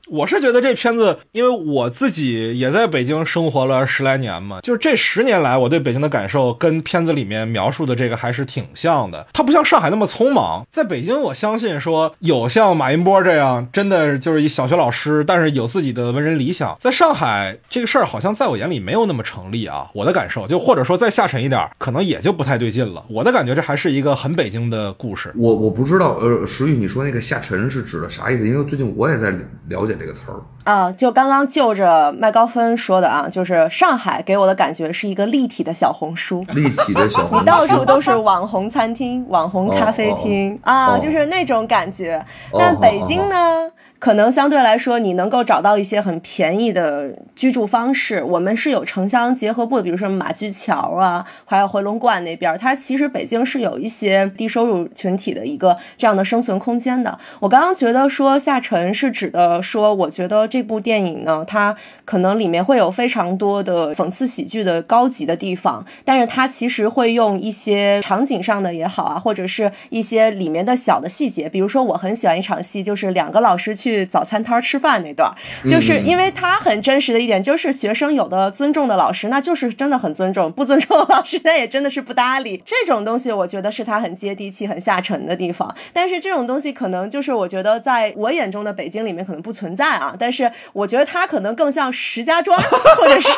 我是觉得这片子，因为我自己也在北京生活了十来年嘛，就是这十年来，我对北京的感受跟片子里面描述的这个还是挺像的。它不像上海那么匆忙，在北京，我相信说有像马云波这样，真的就是一小学老师，但是有自己的文人理想。在上海，这个事儿好像在我眼里没有那么成立啊，我的感受就或者说再下沉一点，可能也就不太对劲了。我的感觉这还是一个很北京的故事。我我不知道，呃，石宇，你说那个下沉是指的啥意思？因为最近我也在了解这个词儿。啊，就刚刚就着麦高芬说的啊，就是上海给我的感觉是一个立体的小红书。立体的小红书，到处都是网红餐厅、网红咖啡厅、啊，哦就是那种感觉。哦但北京呢，可能相对来说，你能够找到一些很便宜的居住方式。我们是有城乡结合部，比如说马驹桥啊，还有回龙观那边，它其实北京是有一些低收入群体的一个这样的生存空间的。我刚刚觉得说下沉是指的说，我觉得这部电影呢，它可能里面会有非常多的讽刺喜剧的高级的地方，但是它其实会用一些场景上的也好啊，或者是一些里面的小的细节，比如说我很喜欢一场戏，就是两个老师去去早餐摊吃饭那段，就是因为他很真实的一点，就是学生有的尊重的老师，那就是真的很尊重；不尊重的老师，那也真的是不搭理。这种东西，我觉得是他很接地气、很下沉的地方。但是这种东西，可能就是我觉得在我眼中的北京里面可能不存在啊。但是我觉得他可能更像石家庄，或者是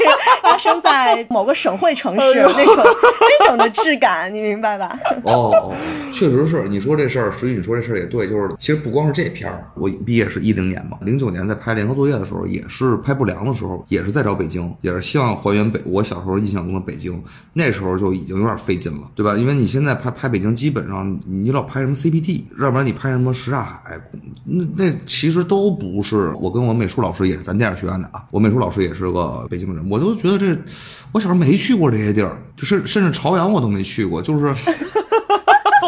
发生在某个省会城市那种那种的质感，你明白吧？哦，确实是你说这事儿，实际你说这事儿也对，就是其实不光是这片儿，我毕业是一零年嘛，零九年在拍联合作业的时候，也是拍不良的时候，也是在找北京，也是希望还原北我小时候印象中的北京，那时候就已经有点费劲了，对吧？因为你现在拍拍北京，基本上你老拍什么 CPT，要不然你拍什么什刹海，那那其实都不是。我跟我美术老师也是咱电影学院的啊，我美术老师也是个北京人，我就觉得这我小时候没去过这些地儿，就是甚至朝阳我都没去过，就是。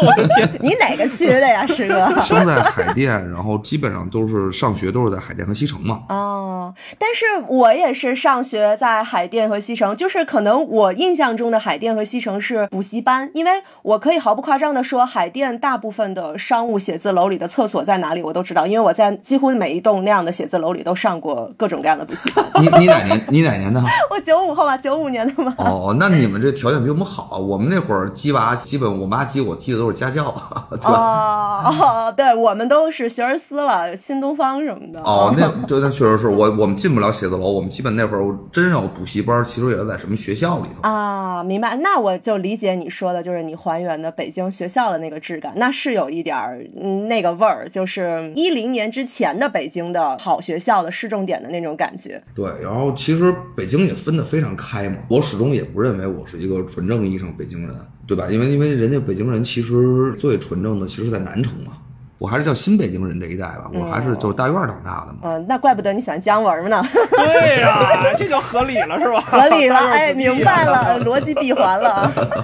我的天，你哪个区的呀，师哥？生在海淀，然后基本上都是上学都是在海淀和西城嘛。哦，但是我也是上学在海淀和西城，就是可能我印象中的海淀和西城是补习班，因为我可以毫不夸张的说，海淀大部分的商务写字楼里的厕所在哪里我都知道，因为我在几乎每一栋那样的写字楼里都上过各种各样的补习班。你你哪年？你哪年的？我九五后吧，九五年的嘛。哦，那你们这条件比我们好，我们那会儿鸡娃基本我妈鸡我记得都。都是家教，对吧？哦，对，我们都是学而思了，新东方什么的。哦，那对，那确实是我，我们进不了写字楼，我们基本那会儿真要补习班，其实也是在什么学校里头啊。明白，那我就理解你说的，就是你还原的北京学校的那个质感，那是有一点儿那个味儿，就是一零年之前的北京的好学校的市重点的那种感觉。对，然后其实北京也分得非常开嘛，我始终也不认为我是一个纯正意义上北京人。对吧？因为因为人家北京人其实最纯正的，其实在南城嘛。我还是叫新北京人这一代吧，我还是就是大院长大的嘛。嗯，那怪不得你喜欢姜文呢。对呀，这就合理了是吧？合理了，哎，明白了，逻辑闭环了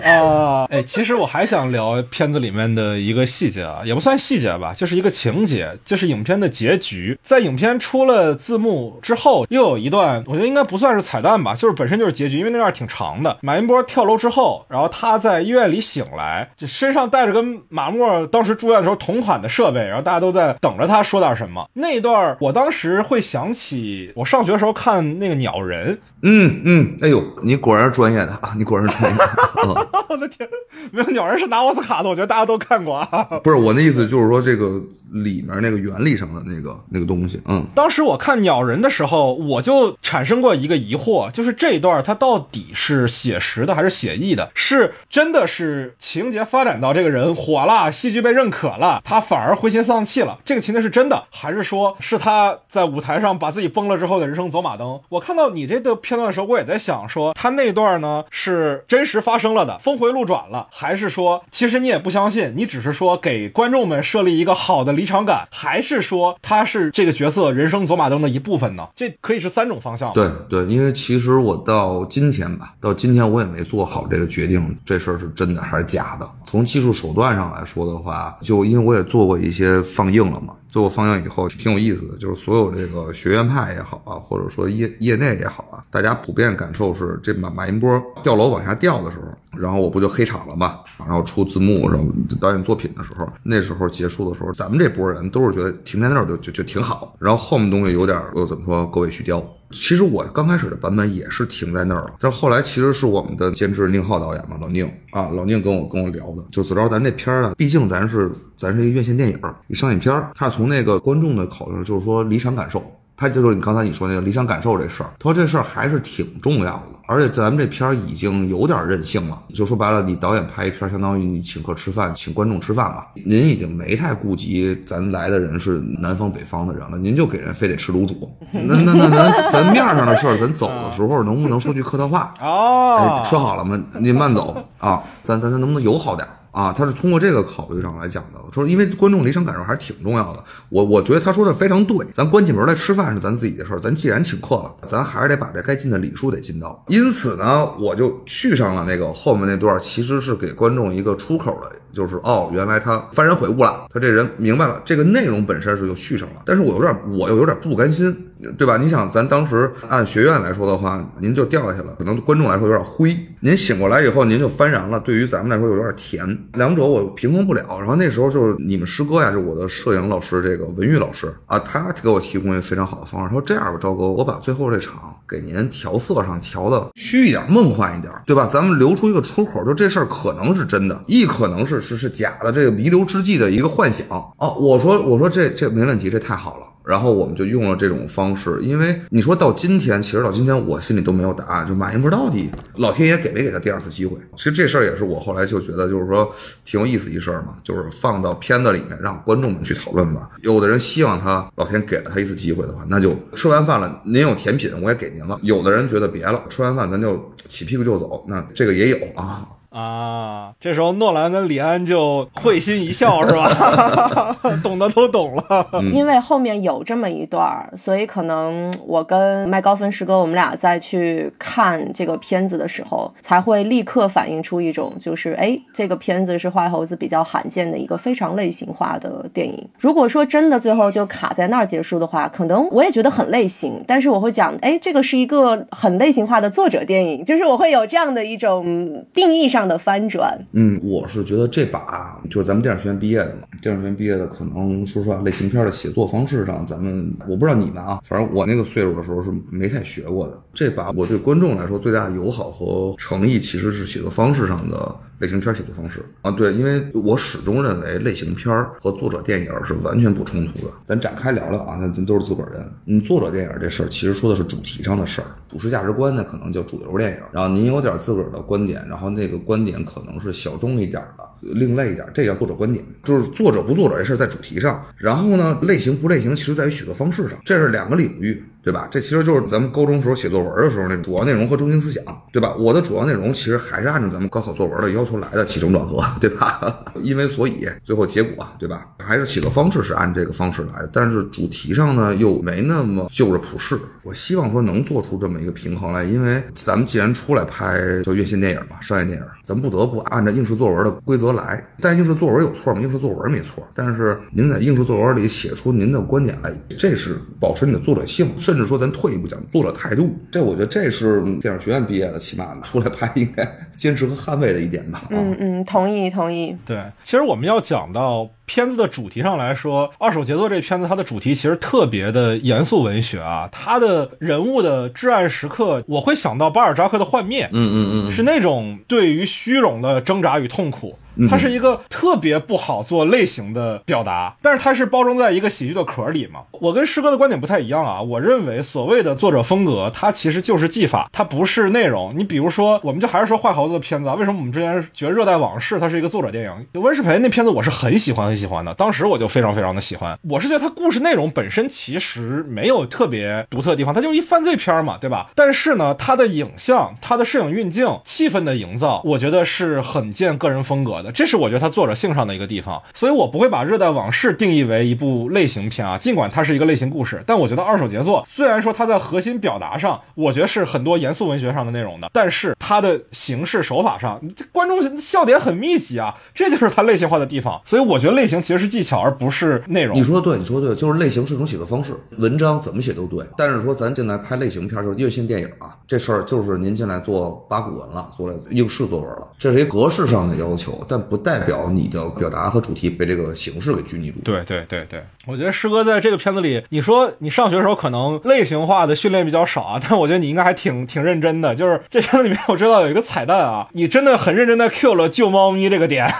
啊。哎，其实我还想聊片子里面的一个细节啊，也不算细节吧，就是一个情节，就是影片的结局。在影片出了字幕之后，又有一段，我觉得应该不算是彩蛋吧，就是本身就是结局，因为那段挺长的。马云波跳楼之后，然后他在医院里醒来，就身上带着跟马莫当时住院的时候同款的设。设备，然后大家都在等着他说点什么。那一段，我当时会想起我上学的时候看那个鸟人。嗯嗯，哎呦，你果然是专业的啊！你果然是专业。的。我的天，没有鸟人是拿奥斯卡的，我觉得大家都看过啊。不是我的意思，就是说这个里面那个原理上的那个那个东西。嗯，当时我看鸟人的时候，我就产生过一个疑惑，就是这一段它到底是写实的还是写意的？是真的是情节发展到这个人火了，戏剧被认可了，他反而灰心丧气了，这个情节是真的，还是说是他在舞台上把自己崩了之后的人生走马灯？我看到你这个片。片段的时候，我也在想，说他那段呢是真实发生了的，峰回路转了，还是说其实你也不相信，你只是说给观众们设立一个好的离场感，还是说他是这个角色人生走马灯的一部分呢？这可以是三种方向。对对，因为其实我到今天吧，到今天我也没做好这个决定，这事儿是真的还是假的。从技术手段上来说的话，就因为我也做过一些放映了嘛。最后放映以后挺有意思的，就是所有这个学院派也好啊，或者说业业内也好啊，大家普遍感受是，这马马云波掉楼往下掉的时候，然后我不就黑场了嘛，然后出字幕，然后导演作品的时候，那时候结束的时候，咱们这波人都是觉得停在那儿就就就挺好，然后后面东西有点又怎么说狗尾续貂。其实我刚开始的版本也是停在那儿了，但后来其实是我们的监制宁浩导演嘛，老宁啊，老宁跟我跟我聊的，就子昭，咱这片儿呢，毕竟咱是咱是一个院线电影，一商业片儿，他是从那个观众的考虑，就是说离场感受。他就是你刚才你说那个理想感受这事儿，他说这事儿还是挺重要的，而且咱们这片儿已经有点任性了。就说白了，你导演拍一片儿，相当于你请客吃饭，请观众吃饭吧。您已经没太顾及咱来的人是南方北方的人了，您就给人非得吃卤煮。那那那咱咱面上的事儿，咱走的时候能不能说句客套话？哦，吃好了吗？您慢走啊，咱咱咱能不能友好点？啊，他是通过这个考虑上来讲的。他说，因为观众离场感受还是挺重要的。我我觉得他说的非常对。咱关起门来吃饭是咱自己的事儿，咱既然请客了，咱还是得把这该尽的礼数得尽到。因此呢，我就续上了那个后面那段，其实是给观众一个出口的，就是哦，原来他幡然悔悟了，他这人明白了。这个内容本身是就续上了，但是我有点，我又有点不甘心，对吧？你想，咱当时按学院来说的话，您就掉下去了，可能观众来说有点灰。您醒过来以后，您就幡然了，对于咱们来说有点甜。两者我平衡不了。然后那时候就是你们师哥呀，就我的摄影老师这个文玉老师啊，他给我提供一个非常好的方式，他说这样吧，赵哥，我把最后这场给您调色上调的虚一点、梦幻一点，对吧？咱们留出一个出口，就这事儿可能是真的，亦可能是是是假的，这个弥留之际的一个幻想哦。我说我说这这没问题，这太好了。然后我们就用了这种方式，因为你说到今天，其实到今天我心里都没有答案，就马云波到底老天爷给没给他第二次机会？其实这事儿也是我后来就觉得，就是说挺有意思一事儿嘛，就是放到片子里面让观众们去讨论吧。有的人希望他老天给了他一次机会的话，那就吃完饭了，您有甜品我也给您了。有的人觉得别了，吃完饭咱就起屁股就走，那这个也有啊。啊，这时候诺兰跟李安就会心一笑，是吧？懂的都懂了。因为后面有这么一段，所以可能我跟麦高芬师哥，我们俩再去看这个片子的时候，才会立刻反映出一种，就是哎，这个片子是坏猴子比较罕见的一个非常类型化的电影。如果说真的最后就卡在那儿结束的话，可能我也觉得很类型，但是我会讲，哎，这个是一个很类型化的作者电影，就是我会有这样的一种定义上。的翻转，嗯，我是觉得这把就是咱们电影学院毕业的嘛，电影学院毕业的，可能说实话，类型片的写作方式上，咱们我不知道你们啊，反正我那个岁数的时候是没太学过的。这把我对观众来说最大的友好和诚意，其实是写作方式上的。类型片写作方式啊，对，因为我始终认为类型片和作者电影是完全不冲突的。咱展开聊聊啊，咱咱都是自个儿人。嗯，作者电影这事儿其实说的是主题上的事儿，主持价值观呢可能叫主流电影。然后您有点自个儿的观点，然后那个观点可能是小众一点的、另类一点，这叫作者观点。就是作者不作者这事儿在主题上，然后呢，类型不类型其实在于写作方式上，这是两个领域。对吧？这其实就是咱们高中时候写作文的时候那主要内容和中心思想，对吧？我的主要内容其实还是按照咱们高考作文的要求来的，起承转合，对吧？因为所以最后结果，对吧？还是写作方式是按这个方式来的，但是主题上呢又没那么就着普世。我希望说能做出这么一个平衡来，因为咱们既然出来拍叫院线电影嘛，商业电影，咱不得不按照应试作文的规则来。但应试作文有错吗？应试作文没错，但是您在应试作文里写出您的观点来，这是保持你的作者性。甚至说，咱退一步讲，作者态度，这我觉得这是电影学院毕业的，起码出来拍应该坚持和捍卫的一点吧。嗯嗯，同意同意。对，其实我们要讲到片子的主题上来说，《二手杰作》这片子它的主题其实特别的严肃文学啊，它的人物的至暗时刻，我会想到巴尔扎克的《幻灭》，嗯嗯嗯，是那种对于虚荣的挣扎与痛苦。它是一个特别不好做类型的表达，但是它是包装在一个喜剧的壳里嘛。我跟师哥的观点不太一样啊，我认为所谓的作者风格，它其实就是技法，它不是内容。你比如说，我们就还是说坏猴子的片子啊，为什么我们之前觉得《热带往事》它是一个作者电影？温世培那片子我是很喜欢很喜喜欢的，当时我就非常非常的喜欢。我是觉得它故事内容本身其实没有特别独特的地方，它就是一犯罪片嘛，对吧？但是呢，它的影像、它的摄影运镜、气氛的营造，我觉得是很见个人风格的。这是我觉得它作者性上的一个地方，所以我不会把《热带往事》定义为一部类型片啊，尽管它是一个类型故事，但我觉得二手杰作虽然说它在核心表达上，我觉得是很多严肃文学上的内容的，但是它的形式手法上，观众笑点很密集啊，这就是它类型化的地方。所以我觉得类型其实是技巧，而不是内容。你说的对，你说的对，就是类型是一种写作方式，文章怎么写都对。但是说咱进来拍类型片，就是院线电影啊，这事儿就是您进来做八股文了，做了应试作文了，这是一格式上的要求，但不。代表你的表达和主题被这个形式给拘泥住。对对对对，我觉得师哥在这个片子里，你说你上学的时候可能类型化的训练比较少啊，但我觉得你应该还挺挺认真的。就是这片子里面，我知道有一个彩蛋啊，你真的很认真的 Q 了救猫咪这个点。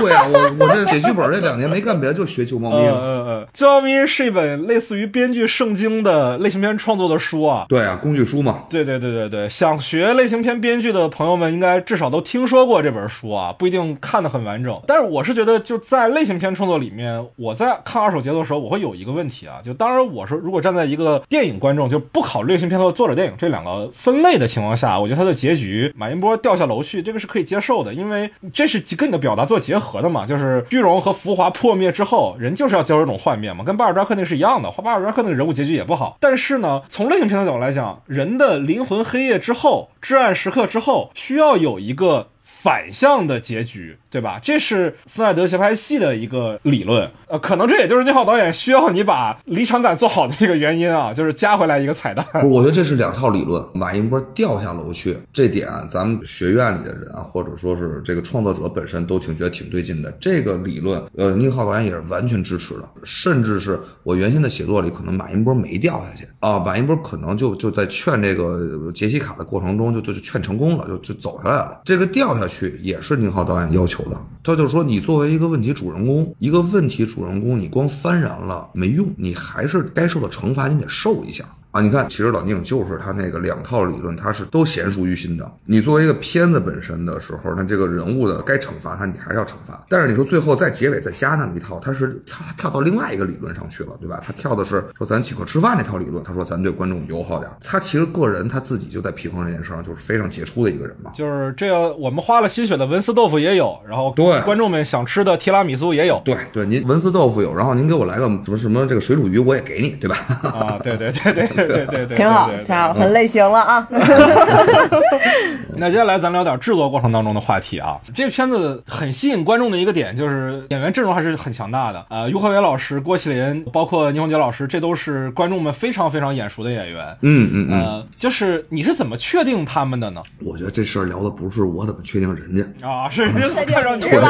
对啊，我我这写剧本这两年没干别的，就学救猫咪。嗯嗯嗯，救猫咪是一本类似于编剧圣经的类型片创作的书啊。对啊，工具书嘛。对对对对对，想学类型片编剧的朋友们，应该至少都听说过这本书啊，不一定看。看的很完整，但是我是觉得就在类型片创作里面，我在看二手节奏的时候，我会有一个问题啊，就当然我是如果站在一个电影观众就不考虑类型片和作者电影这两个分类的情况下，我觉得它的结局马云波掉下楼去，这个是可以接受的，因为这是跟你的表达做结合的嘛，就是虚荣和浮华破灭之后，人就是要交一种幻灭嘛，跟巴尔扎克那个是一样的，巴尔扎克那个人物结局也不好，但是呢，从类型片的角度来讲，人的灵魂黑夜之后，至暗时刻之后，需要有一个。反向的结局，对吧？这是斯奈德协拍戏的一个理论。呃，可能这也就是宁浩导演需要你把离场感做好的一个原因啊，就是加回来一个彩蛋。不，我觉得这是两套理论。马一波掉下楼去，这点咱们学院里的人啊，或者说是这个创作者本身都挺觉得挺对劲的。这个理论，呃，宁浩导演也是完全支持的，甚至是我原先的写作里，可能马一波没掉下去啊，马一波可能就就在劝这个杰西卡的过程中，就就就劝成功了，就就走下来了。这个掉下去去也是宁浩导演要求的，他就说，你作为一个问题主人公，一个问题主人公，你光幡然了没用，你还是该受的惩罚，你得受一下。啊，你看，其实老宁就是他那个两套理论，他是都娴熟于心的。你作为一个片子本身的时候，那这个人物的该惩罚他，你还是要惩罚。但是你说最后在结尾再加那么一套，他是跳跳到另外一个理论上去了，对吧？他跳的是说咱请客吃饭那套理论，他说咱对观众友好点。他其实个人他自己就在平衡这件事上，就是非常杰出的一个人嘛。就是这个我们花了心血的文思豆腐也有，然后对观众们想吃的提拉米苏也有。对对，您文思豆腐有，然后您给我来个什么什么这个水煮鱼，我也给你，对吧？啊，对对对对对对对对，挺好，挺好，很类型了啊。那接下来咱聊点制作过程当中的话题啊。这个片子很吸引观众的一个点就是演员阵容还是很强大的啊、于和伟老师、郭麒麟，包括倪虹洁老师，这都是观众们非常非常眼熟的演员。嗯嗯嗯，呃，就是你是怎么确定他们的呢？我觉得这事儿聊的不是我怎么确定人家。啊，是人家看上你对了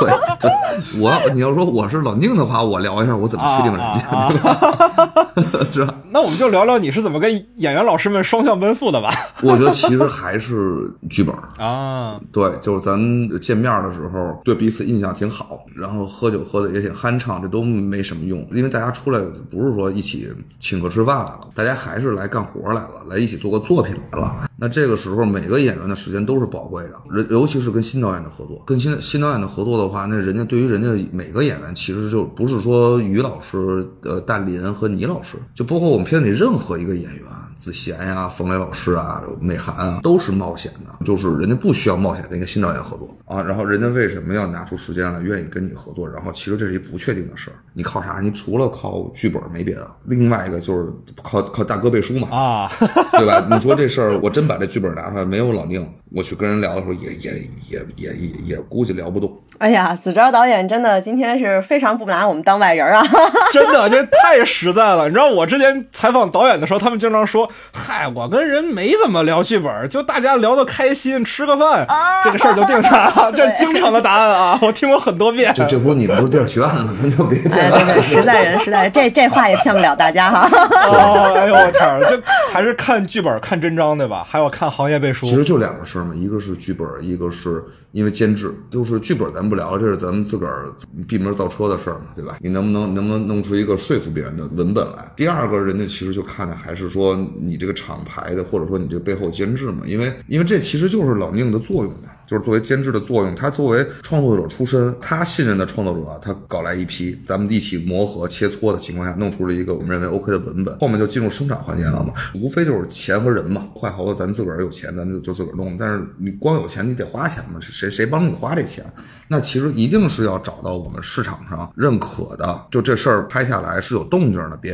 对对对，我你要说我是老宁的话，我聊一下我怎么确定人家，啊啊 是吧？那我们就聊聊你是怎么跟演员老师们双向奔赴的吧。我觉得其实还是剧本。啊，对，就是咱见面的时候对彼此印象挺好，然后喝酒喝的也挺酣畅，这都没什么用，因为大家出来不是说一起请客吃饭来了，大家还是来干活来了，来一起做个作品来了。那这个时候每个演员的时间都是宝贵的，人尤其是跟新导演的合作，跟新新导演的合作的话，那人家对于人家每个演员其实就不是说于老师、呃大林和倪老师，就包括我们片子里任何一个演员。子贤呀、冯磊老师啊、美涵啊，都是冒险的，就是人家不需要冒险跟一个新导演合作啊，然后人家为什么要拿出时间来愿意跟你合作？然后其实这是一不确定的事儿，你靠啥？你除了靠剧本没别的，另外一个就是靠靠大哥背书嘛，啊，对吧？你说这事儿，我真把这剧本拿出来，没有老宁，我去跟人聊的时候，也也也也也也估计聊不动。哎呀，子昭导演真的今天是非常不拿我们当外人啊！真的，这太实在了。你知道我之前采访导演的时候，他们经常说：“嗨，我跟人没怎么聊剧本，就大家聊得开心，吃个饭，这个事儿就定下来了。”这经常的答案啊，我听过很多遍。这这不是你们都是电影学院的吗？咱 就别哎，见对对，了。实在人，实在人，这这话也骗不了大家哈。哦，哎呦我天儿，这还是看剧本、看真章对吧？还有看行业背书其。实就两个事儿嘛，一个是剧本，一个是因为监制。就是剧本咱不聊了，这是咱们自个儿闭门造车的事儿嘛，对吧？你能不能能不能弄出一个说服别人的文本来？第二个，人家其实就看的还是说你这个厂牌的，或者说你这背后监制嘛，因为因为这其实就是老宁的作用嘛。就是作为监制的作用，他作为创作者出身，他信任的创作者，他搞来一批，咱们一起磨合切磋的情况下，弄出了一个我们认为 OK 的文本，后面就进入生产环节了嘛，无非就是钱和人嘛，坏猴子咱自个儿有钱，咱就就自个儿弄，但是你光有钱，你得花钱嘛，谁谁帮你花这钱？那其实一定是要找到我们市场上认可的，就这事儿拍下来是有动静的，别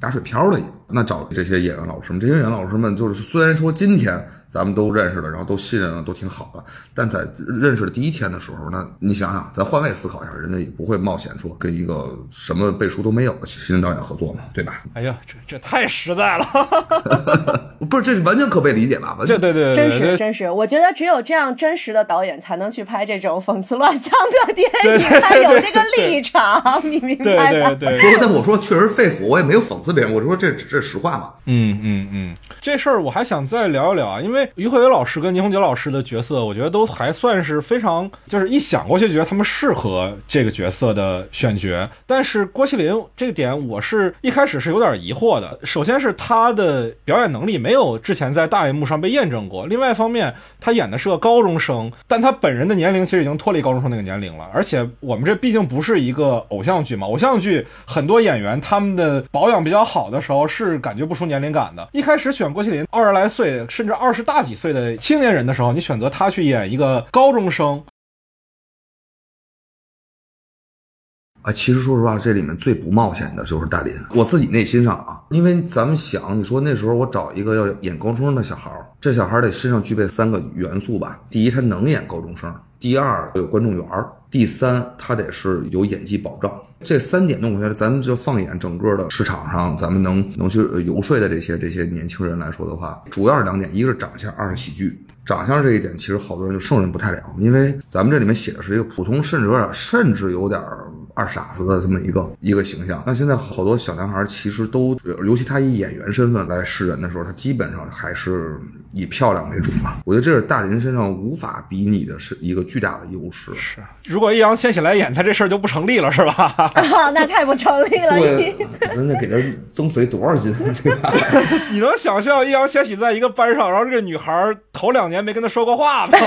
打水漂了。那找这些演员老师们，这些演员老师们就是虽然说今天咱们都认识了，然后都信任了，都挺好的，但在认识的第一天的时候，呢你想想，咱换位思考一下，人家也不会冒险说跟一个什么背书都没有的新人导演合作嘛，对吧？哎呀，这这太实在了。不是，这是完全可被理解吧？完全这对对真对真是真实，我觉得只有这样真实的导演才能去拍这种讽刺乱象的电影，对对才有这个立场，你明白吗？对对。不是，但我说确实肺腑，我也没有讽刺别人，我就说这这实话嘛。嗯嗯嗯，这事儿我还想再聊一聊啊，因为于慧伟老师跟倪虹洁老师的角色，我觉得都还算是非常，就是一想过去觉得他们适合这个角色的选角。但是郭麒麟这个点，我是一开始是有点疑惑的。首先是他的表演能力没有之前在大荧幕上被验证过，另外一方面，他演的是个高中生，但他本人的年龄其实已经脱离高中生那个年龄了。而且我们这毕竟不是一个偶像剧嘛，偶像剧很多演员他们的保养比较好的时候是感觉不出年龄感的。一开始选郭麒麟二十来岁甚至二十大几岁的青年人的时候，你选择他去演一个高中生，啊，其实说实话，这里面最不冒险的就是大林。我自己内心上啊，因为咱们想，你说那时候我找一个要演高中生的小孩儿，这小孩儿得身上具备三个元素吧：第一，他能演高中生；第二，有观众缘儿；第三，他得是有演技保障。这三点弄过下来，咱们就放眼整个的市场上，咱们能能去游说的这些这些年轻人来说的话，主要是两点：一个是长相，二是喜剧。长相这一点，其实好多人就胜任不太了，因为咱们这里面写的是一个普通，甚至有点甚至有点二傻子的这么一个一个形象。那现在好多小男孩其实都，尤其他以演员身份来示人的时候，他基本上还是以漂亮为主嘛。我觉得这是大林身上无法比拟的，是一个巨大的优势。是，如果易烊千玺来演他，这事儿就不成立了，是吧？那太不成立了。对，咱得给他增肥多少斤，对吧？你能想象易烊千玺在一个班上，然后这个女孩头两年没跟他说过话吗？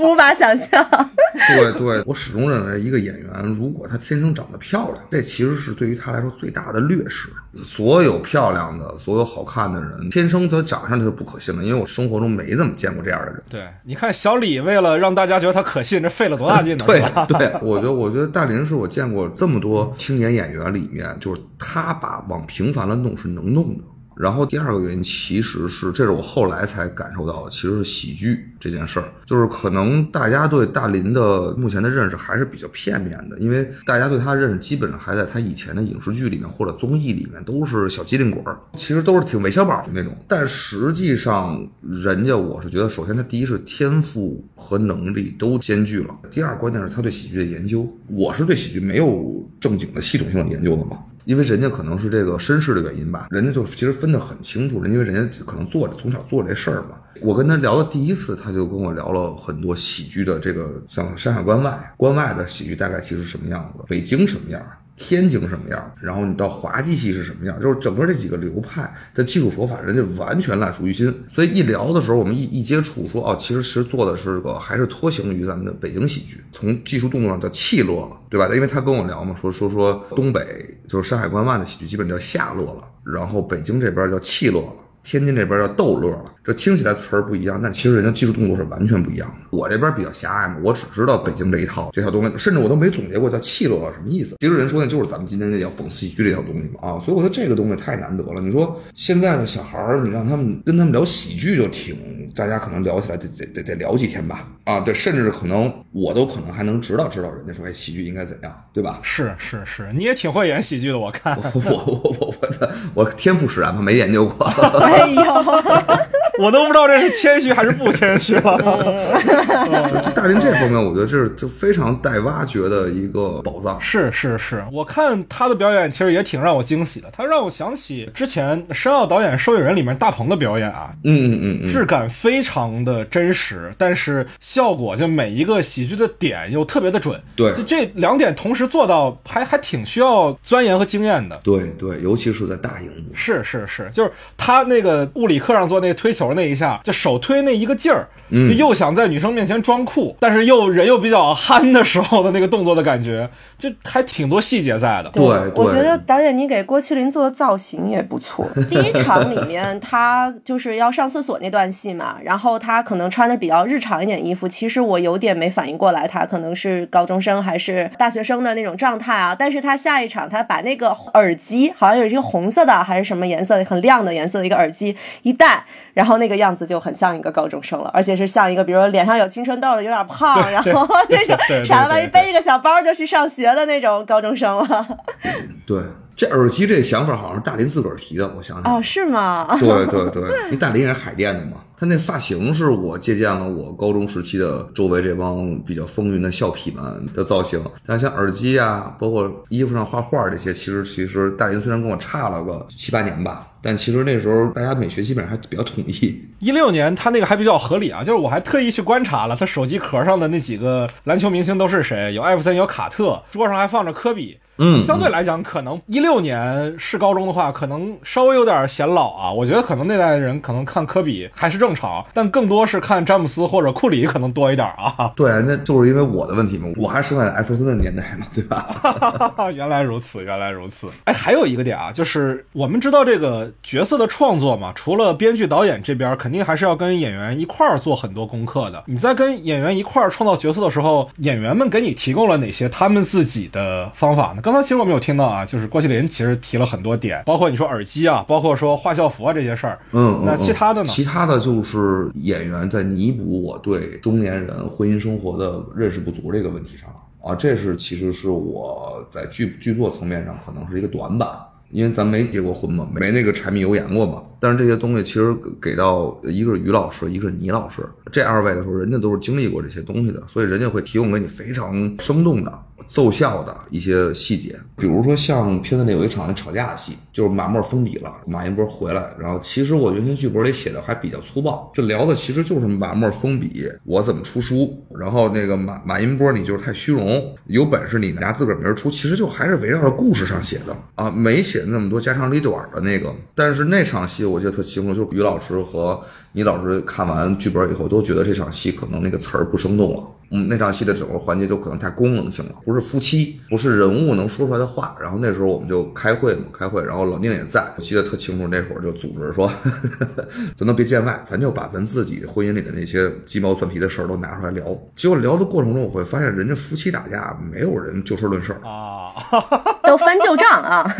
无法想象。对对，我始终认为，一个演员如果她天生长得漂亮，这其实是对于她来说最大的劣势。所有漂亮的、所有好看的人，天生她长相就是不可信的，因为我生活中没怎么见过这样的人。对，你看小李为了让大家觉得他可信，这费了多大劲呢？对对，我觉得我觉得大林是我见过这么多青年演员里面，就是他把往平凡了弄是能弄的。然后第二个原因其实是，这是我后来才感受到的，其实是喜剧这件事儿，就是可能大家对大林的目前的认识还是比较片面的，因为大家对他认识基本上还在他以前的影视剧里面或者综艺里面都是小机灵鬼儿，其实都是挺韦小宝的那种。但实际上，人家我是觉得，首先他第一是天赋和能力都兼具了，第二关键是他对喜剧的研究，我是对喜剧没有正经的系统性的研究的嘛。因为人家可能是这个身世的原因吧，人家就其实分得很清楚了，因为人家可能做着从小做这事儿嘛。我跟他聊的第一次，他就跟我聊了很多喜剧的这个，像山海关外，关外的喜剧大概其实什么样子，北京什么样。天津什么样，然后你到滑稽戏是什么样，就是整个这几个流派的技术手法，人家完全烂熟于心。所以一聊的时候，我们一一接触，说哦，其实其实做的是个还是脱形于咱们的北京喜剧，从技术动作上叫气落了，对吧？因为他跟我聊嘛，说说说东北就是山海关外的喜剧，基本叫下落了，然后北京这边叫气落了。天津这边叫逗乐了，这听起来词儿不一样，但其实人家技术动作是完全不一样的。我这边比较狭隘嘛，我只知道北京这一套这套东西，甚至我都没总结过叫气乐了什么意思。其实人说的就是咱们今天这叫讽刺喜剧这套东西嘛啊，所以我觉得这个东西太难得了。你说现在的小孩儿，你让他们跟他们聊喜剧就挺，大家可能聊起来得得得得聊几天吧啊，对，甚至可能我都可能还能指导指导人家说，哎，喜剧应该怎样，对吧？是是是，你也挺会演喜剧的，我看。我我我我我我天赋使然嘛，没研究过。哎呦，我都不知道这是谦虚还是不谦虚了。大林这方面，我觉得这是就非常待挖掘的一个宝藏。是是是，我看他的表演其实也挺让我惊喜的，他让我想起之前申奥导演《受益人》里面大鹏的表演啊，嗯嗯嗯嗯，质感非常的真实，但是效果就每一个喜剧的点又特别的准。对，就这两点同时做到，还还挺需要钻研和经验的。对对，尤其是在大荧幕。是是是，就是他那个物理课上做那个推球那一下，就手推那一个劲儿，嗯就又想在女生面前装酷，但是又人又比较憨的时候的那个动作的感觉，就还挺多细节在的。对我觉得导演你给郭麒麟做的造型也不错。第一场里面他就是要上厕所那段戏嘛，然后他可能穿的比较日常一点衣服，其实我有点没反应过来他可能是高中生还是大学生的那种状态啊。但是他下一场他把那个耳机好像有一个红色的还是什么颜色很亮的颜色的一个耳机一戴，然后那个样子就很像一个高中生了，而且是像一个比如说脸上有青春痘的，有点胖，然后 那种傻了吧对唧背一个小包就去上学的那种高中生了。对，这耳机这想法好像是大林自个儿提的，我想想。哦，是吗？对对对，因为大林也是海淀的嘛，他那发型是我借鉴了我高中时期的周围这帮比较风云的校痞们的造型。但像耳机啊，包括衣服上画画这些，其实其实大林虽然跟我差了个七八年吧，但其实那时候大家美学基本上还比较统一。一六年他那个还比较合理啊，就是我还特意去观察了他手机壳上的那几个篮球明星都是谁，有艾弗森，有卡特，桌上还放着科比。嗯相对来讲，可能一六年是高中的话，可能稍微有点显老啊。我觉得可能那代人可能看科比还是正常，但更多是看詹姆斯或者库里可能多一点啊。对，那就是因为我的问题嘛，我还生在艾弗森的年代嘛，对吧？原来如此，原来如此。哎，还有一个点啊，就是我们知道这个角色的创作嘛，除了编剧、导演这边，肯定还是要跟演员一块儿做很多功课的。你在跟演员一块儿创造角色的时候，演员们给你提供了哪些他们自己的方法呢？刚才其实我们有听到啊，就是郭麒麟其实提了很多点，包括你说耳机啊，包括说画校服啊这些事儿。嗯，嗯那其他的呢？其他的就是演员在弥补我对中年人婚姻生活的认识不足这个问题上啊，这是其实是我在剧剧作层面上可能是一个短板，因为咱没结过婚嘛，没那个柴米油盐过嘛。但是这些东西其实给到一个是于老师，一个是倪老师，这二位的时候，人家都是经历过这些东西的，所以人家会提供给你非常生动的。奏效的一些细节，比如说像片子里有一场吵架的戏，就是马莫封笔了，马一波回来，然后其实我原先剧本里写的还比较粗暴，这聊的其实就是马莫封笔，我怎么出书，然后那个马马音波你就是太虚荣，有本事你拿自个儿名儿出，其实就还是围绕着故事上写的啊，没写那么多家长里短的那个。但是那场戏我记得特清楚，就是于老师和倪老师看完剧本以后都觉得这场戏可能那个词儿不生动了。嗯，那场戏的整个环节都可能太功能性了，不是夫妻，不是人物能说出来的话。然后那时候我们就开会嘛，开会，然后老宁也在，我记得特清楚，那会儿就组织说，咱都别见外，咱就把咱自己婚姻里的那些鸡毛蒜皮的事儿都拿出来聊。结果聊的过程中，我会发现人家夫妻打架，没有人就事论事儿。啊，都翻旧账啊。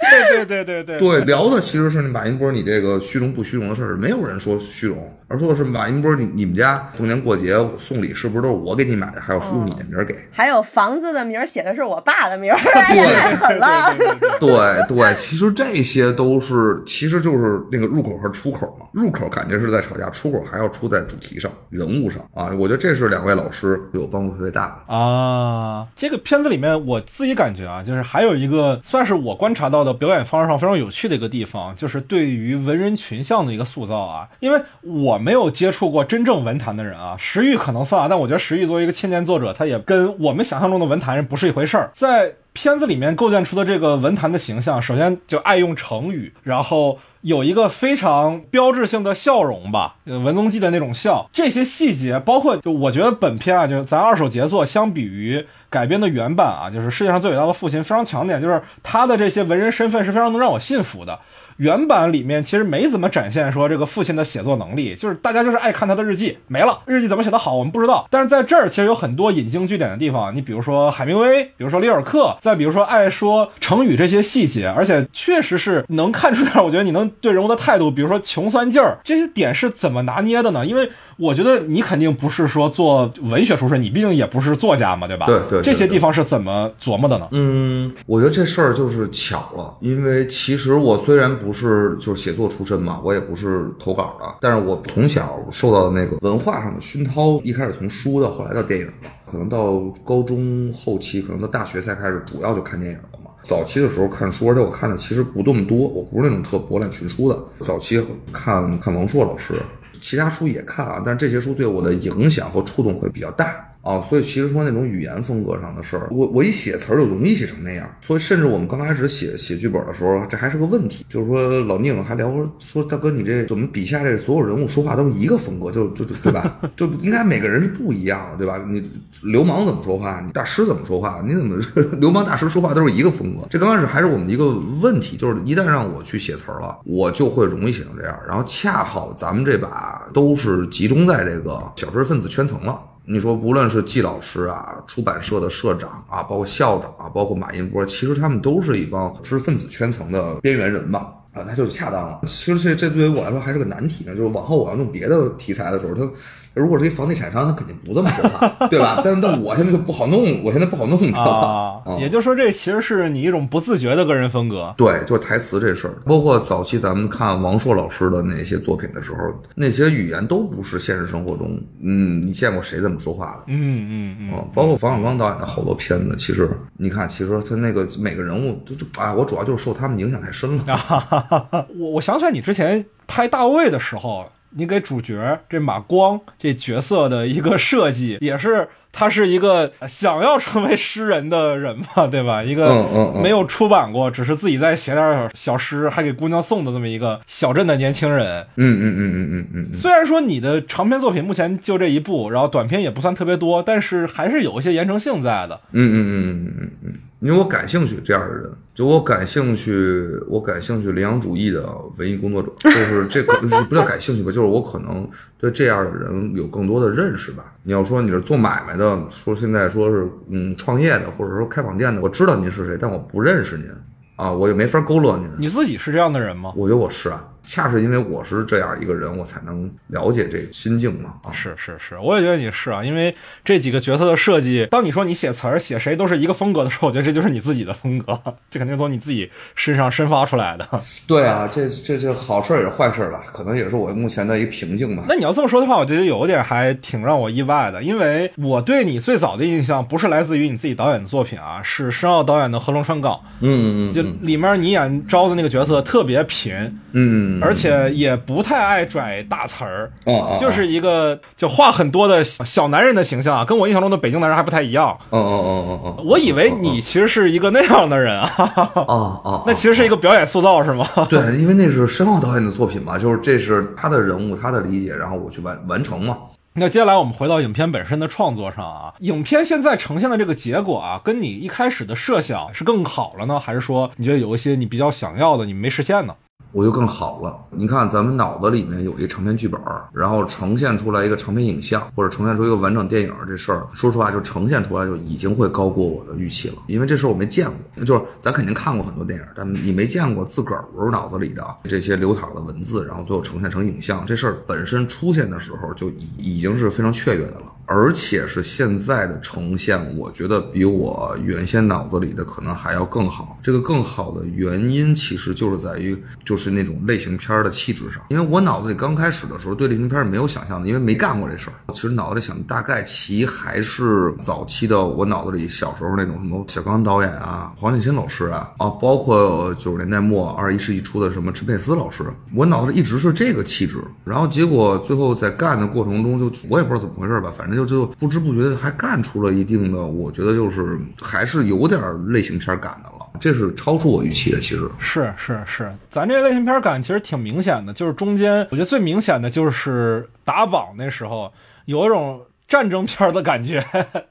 对对对对对对，聊的其实是马云波你这个虚荣不虚荣的事儿，没有人说虚荣，而说的是马云波你你们家逢年过节送礼是不是都是我给你买的，还要用你的名儿给？还有房子的名儿写的是我爸的名儿，对太狠了。对其实这些都是，其实就是那个入口和出口嘛。入口感觉是在吵架，出口还要出在主题上、人物上啊。我觉得这是两位老师对我帮助特别大的。啊，这个片子里面我自己感觉啊，就是还有一个算是我观察到的表演方式上非常有趣的一个地方，就是对于文人群像的一个塑造啊。因为我没有接触过真正文坛的人啊，石玉可能算啊，但我觉得石玉作为一个青年作者，他也跟我们想象中的文坛人不是一回事儿。在片子里面构建出的这个文坛的形象，首先就爱用成语，然后有一个非常标志性的笑容吧，文宗记的那种笑。这些细节，包括就我觉得本片啊，就是咱二手杰作，相比于改编的原版啊，就是世界上最伟大的父亲，非常强点，就是他的这些文人身份是非常能让我信服的。原版里面其实没怎么展现说这个父亲的写作能力，就是大家就是爱看他的日记，没了日记怎么写的好我们不知道。但是在这儿其实有很多引经据典的地方，你比如说海明威，比如说里尔克，再比如说爱说成语这些细节，而且确实是能看出点，我觉得你能对人物的态度，比如说穷酸劲儿这些点是怎么拿捏的呢？因为我觉得你肯定不是说做文学出身，你毕竟也不是作家嘛，对吧？对对对这些地方是怎么琢磨的呢？嗯，我觉得这事儿就是巧了，因为其实我虽然不是就是写作出身嘛，我也不是投稿的，但是我从小受到的那个文化上的熏陶，一开始从书到后来到电影了，可能到高中后期，可能到大学才开始主要就看电影了嘛。早期的时候看书，而且我看的其实不那么多，我不是那种特博览群书的。早期看看王朔老师，其他书也看啊，但是这些书对我的影响和触动会比较大。啊，所以其实说那种语言风格上的事儿，我我一写词儿就容易写成那样，所以甚至我们刚开始写写剧本的时候，这还是个问题，就是说老宁还聊说说大哥你这怎么笔下这所有人物说话都是一个风格，就就就对吧？就应该每个人是不一样，对吧？你流氓怎么说话，你大师怎么说话，你怎么 流氓大师说话都是一个风格？这刚开始还是我们一个问题，就是一旦让我去写词儿了，我就会容易写成这样，然后恰好咱们这把都是集中在这个小知识分子圈层了。你说，不论是季老师啊、出版社的社长啊，包括校长啊，包括马寅波，其实他们都是一帮知识分子圈层的边缘人吧。啊，那就是恰当了。其实这这对于我来说还是个难题呢。就是往后我要弄别的题材的时候，他如果是一房地产商，他肯定不这么说话，对吧？但但我现在就不好弄，我现在不好弄，你知道啊吧？，也就是说，这其实是你一种不自觉的个人风格。对，就是台词这事儿，包括早期咱们看王朔老师的那些作品的时候，那些语言都不是现实生活中，嗯，你见过谁这么说话的？嗯嗯嗯，嗯，包括冯小刚导演的好多片子，其实你看，其实他那个每个人物就就啊，我主要就是受他们影响太深了。我我想起来你之前拍大卫的时候，你给主角这马光这角色的一个设计，也是他是一个想要成为诗人的人嘛，对吧？一个没有出版过，只是自己在写点小诗，还给姑娘送的这么一个小镇的年轻人。嗯嗯嗯嗯嗯嗯嗯，虽然说你的长篇作品目前就这一部，然后短篇也不算特别多，但是还是有一些延承性在的。嗯嗯嗯嗯嗯嗯，因为我感兴趣这样的人，就我感兴趣，我感兴趣羚羊主义的文艺工作者，就是这个 不叫感兴趣吧，就是我可能对这样的人有更多的认识吧。你要说你是做买卖的，说现在说是嗯创业的，或者说开网店的，我知道您是谁，但我不认识您啊，我也没法勾勒您。你自己是这样的人吗？我觉得我是啊，恰是因为我是这样一个人，我才能了解这心境嘛。啊，是是是，我也觉得你是啊，因为这几个角色的设计，当你说你写词儿写谁都是一个风格的时候，我觉得这就是你自己的风格，这肯定从你自己身上生发出来的。对啊，这这这好事儿也是坏事吧，可能也是我目前的一个瓶颈吧。那你要这么说的话，我觉得有一点还挺让我意外的，因为我对你最早的印象不是来自于你自己导演的作品啊，是申奥导演的《合龙川港嗯嗯》，就里面你演招子那个角色特别贫，嗯，而且也不太爱拽大词儿，啊啊，就是一个就话很多的小小男人的形象啊，跟我印象中的北京男人还不太一样。嗯嗯嗯嗯嗯，我以为你其实是一个那样的人啊，哦哦，那其实是一个表演塑造是吗？对，因为那是申奥导演的作品嘛，就是这是他的人物，他的理解，然后我去完完成嘛。那接下来我们回到影片本身的创作上啊，影片现在呈现的这个结果啊，跟你一开始的设想是更好了呢，还是说你觉得有一些你比较想要的你没实现呢？我就更好了。你看，咱们脑子里面有一长篇剧本，然后呈现出来一个长篇影像，或者呈现出一个完整电影，这事儿，说实话，就呈现出来就已经会高过我的预期了。因为这事儿我没见过，就是咱肯定看过很多电影，但你没见过自个儿脑子里的这些流淌的文字，然后最后呈现成影像，这事儿本身出现的时候就已已经是非常雀跃的了。而且是现在的呈现，我觉得比我原先脑子里的可能还要更好。这个更好的原因，其实就是在于就是那种类型片的气质上。因为我脑子里刚开始的时候对类型片是没有想象的，因为没干过这事儿。其实脑子里想大概其还是早期的我脑子里小时候那种什么小刚导演啊、黄建新老师啊啊，包括九十年代末二十一世纪初的什么陈佩斯老师，我脑子里一直是这个气质。然后结果最后在干的过程中，就我也不知道怎么回事吧，反正就就不知不觉的还干出了一定的，我觉得就是还是有点类型片感的了，这是超出我预期的。其实是是是，咱这个类型片感其实挺明显的，就是中间我觉得最明显的就是打榜那时候有一种。战争片的感觉，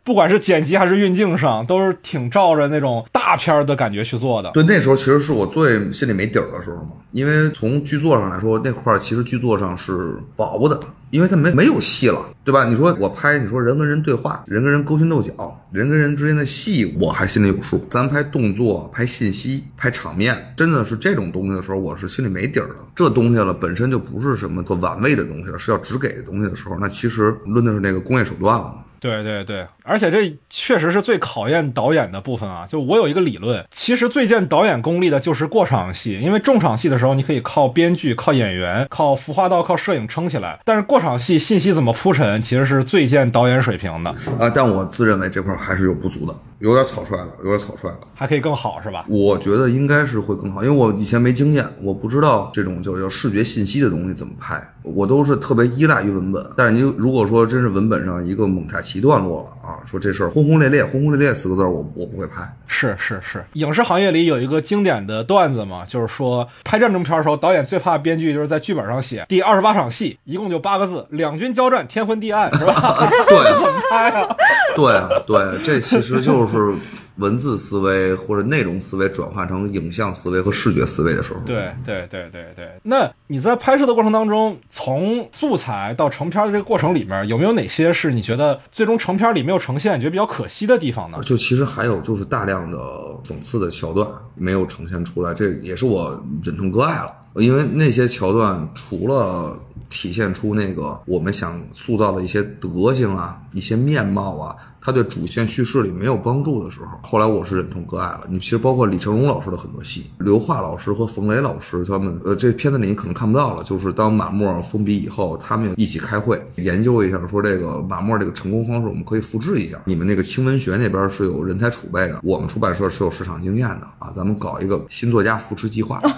不管是剪辑还是运镜上，都是挺照着那种大片的感觉去做的。对，那时候其实是我最心里没底儿的时候嘛，因为从剧作上来说，那块儿其实剧作上是薄的，因为他没没有戏了，对吧？你说我拍，你说人跟人对话，人跟人勾心斗角，人跟人之间的戏，我还心里有数。咱拍动作、拍信息、拍场面，真的是这种东西的时候，我是心里没底儿的。这东西了本身就不是什么做玩味的东西了，是要直给的东西的时候，那其实论的是那个工业手段了。对对对，而且这确实是最考验导演的部分啊！就我有一个理论，其实最见导演功力的就是过场戏，因为重场戏的时候你可以靠编剧、靠演员、靠服化道、靠摄影撑起来，但是过场戏信息怎么铺陈，其实是最见导演水平的啊！但我自认为这块还是有不足的，有点草率了，有点草率了，还可以更好，是吧？我觉得应该是会更好，因为我以前没经验，我不知道这种叫叫视觉信息的东西怎么拍，我都是特别依赖于文本。但是你如果说真是文本上一个蒙太奇段落了啊，说这事儿轰轰烈烈，轰轰烈烈四个字，我我不会拍。是是是，影视行业里有一个经典的段子嘛，就是说拍战争片的时候，导演最怕编剧就是在剧本上写第二十八场戏，一共就八个字：两军交战，天昏地暗，是吧？对，怎么拍啊？对啊，对，这其实就是文字思维或者内容思维转换成影像思维和视觉思维的时候。对对对对对。那你在拍摄的过程当中，从素材到成片的这个过程里面，有没有哪些是你觉得最终成片里没有呈现，你觉得比较可惜的地方呢？就其实还有就是大量的讽刺的桥段没有呈现出来，这也是我忍痛割爱了。因为那些桥段除了体现出那个我们想塑造的一些德行啊、一些面貌啊，它对主线叙事里没有帮助的时候，后来我是忍痛割爱了。你其实包括李成儒老师的很多戏，刘桦老师和冯雷老师他们，呃，这片子里你可能看不到了，就是当马默封笔以后，他们一起开会研究一下，说这个马默这个成功方式我们可以复制一下。你们那个轻文学那边是有人才储备的，我们出版社是有市场经验的啊，咱们搞一个新作家扶持计划。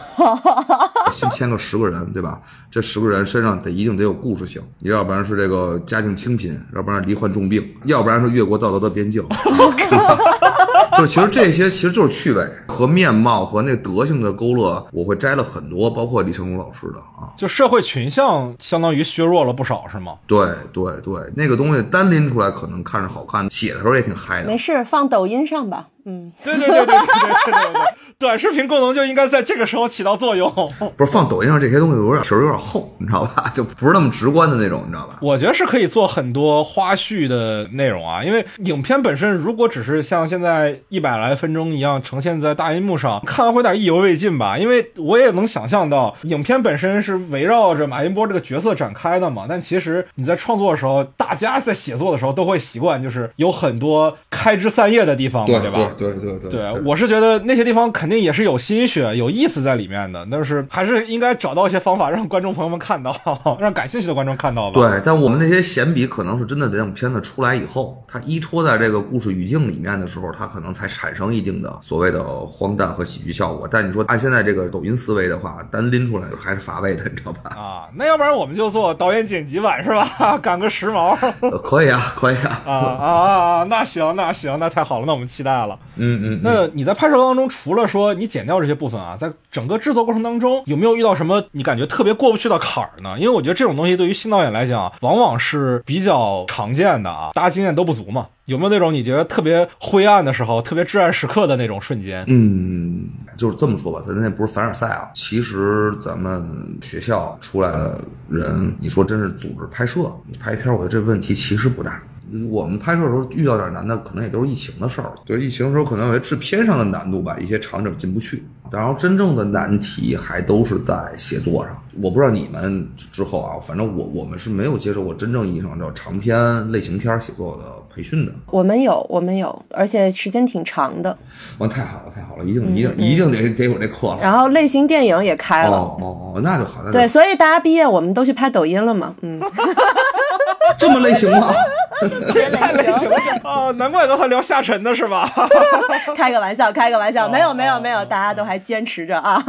新签个十个人，对吧？这十个人身上得一定得有故事性，要不然是这个家境清贫，要不然罹患重病，要不然是越过道德的边境。就是其实这些其实就是趣味和面貌和那德性的勾勒，我会摘了很多，包括李成儒老师的啊。就社会群像相当于削弱了不少，是吗？对对对，那个东西单拎出来可能看着好看，写的时候也挺嗨的没。事，放抖音上吧。嗯，对对对对对对对对对，短视频功能就应该在这个时候起到作用。不是放抖音上这些东西有点皮儿有点厚，你知道吧？就不是那么直观的那种，你知道吧？我觉得是可以做很多花絮的内容啊，因为影片本身如果只是像现在一百来分钟一样呈现在大荧幕上，看完会有点意犹未尽吧。因为我也能想象到，影片本身是围绕着马云波这个角色展开的嘛，但其实你在创作的时候，大家在写作的时候都会习惯，就是有很多开枝散叶的地方嘛，对吧？对对对对，我是觉得那些地方肯定也是有心血、有意思在里面的，但是还是应该找到一些方法让观众朋友们看到，让感兴趣的观众看到吧。对，但我们那些闲笔可能是真的得等片子出来以后，它依托在这个故事语境里面的时候，它可能才产生一定的所谓的荒诞和喜剧效果。但你说按现在这个抖音思维的话，单拎出来还是乏味的，你知道吧？啊，那要不然我们就做导演剪辑版是吧？赶个时髦。呃可以啊，可以啊。啊啊啊啊！那行，那行，那太好了，那我们期待了。嗯嗯，那你在拍摄当中，除了说你剪掉这些部分啊，在整个制作过程当中，有没有遇到什么你感觉特别过不去的坎儿呢？因为我觉得这种东西对于新导演来讲啊，往往是比较常见的啊，大家经验都不足嘛。有没有那种你觉得特别灰暗的时候、特别至暗时刻的那种瞬间？嗯，就是这么说吧，咱那不是凡尔赛啊。其实咱们学校出来的人，你说真是组织拍摄，你拍片儿，我觉得这问题其实不大。我们拍摄的时候遇到点难的，可能也都是疫情的事儿。对，疫情的时候可能有些制片上的难度吧，一些场景进不去。然后真正的难题还都是在写作上。我不知道你们之后啊，反正我我们是没有接受过真正意义上叫长篇类型片儿写作的培训的。我们有，我们有，而且时间挺长的。完，太好了，太好了，一定一定一定得得有这课了。然后类型电影也开了。哦哦哦，那就好，那就对，所以大家毕业我们都去拍抖音了嘛，嗯，这么类型吗？太类型了啊！难怪刚才聊下沉的是吧？开个玩笑，开个玩笑，没有没有没有，大家都还坚持着啊。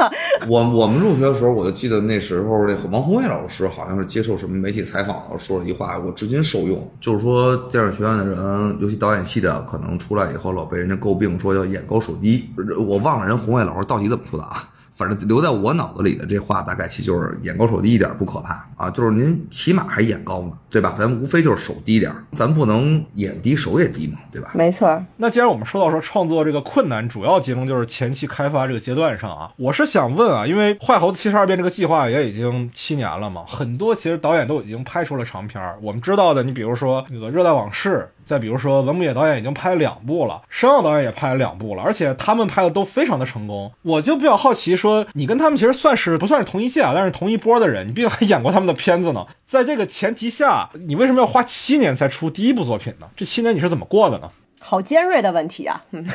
我 我们入学的时候，我就记得那时候那个王宏伟老师好像是接受什么媒体采访的时候说了一句话，我至今受用，就是说电影学院的人，尤其导演系的，可能出来以后老被人家诟病说要眼高手低。我忘了人宏伟老师到底怎么说的啊？反正留在我脑子里的这话大概其就是眼高手低一点不可怕啊，就是您起码还眼高呢，对吧？咱无非就是手低点儿，咱不能眼低手也低嘛，对吧？没错，那既然我们说到说创作这个困难，主要集中就是前期开发这个阶段上啊，我是想问啊，因为《坏猴子七十二变》这个计划也已经七年了嘛，很多其实导演都已经拍出了长片儿。我们知道的，你比如说那个《热带往事》，再比如说文牧野导演已经拍了两部了，申奥导演也拍了两部了，而且他们拍的都非常的成功。我就比较好奇说，你跟他们其实算是不算是同一届啊？但是同一波的人，你毕竟还演过他们的片子呢。在这个前提下，你为什么要花七年才出第一部作品呢？这七年你是怎么过的呢？好尖锐的问题啊。嗯，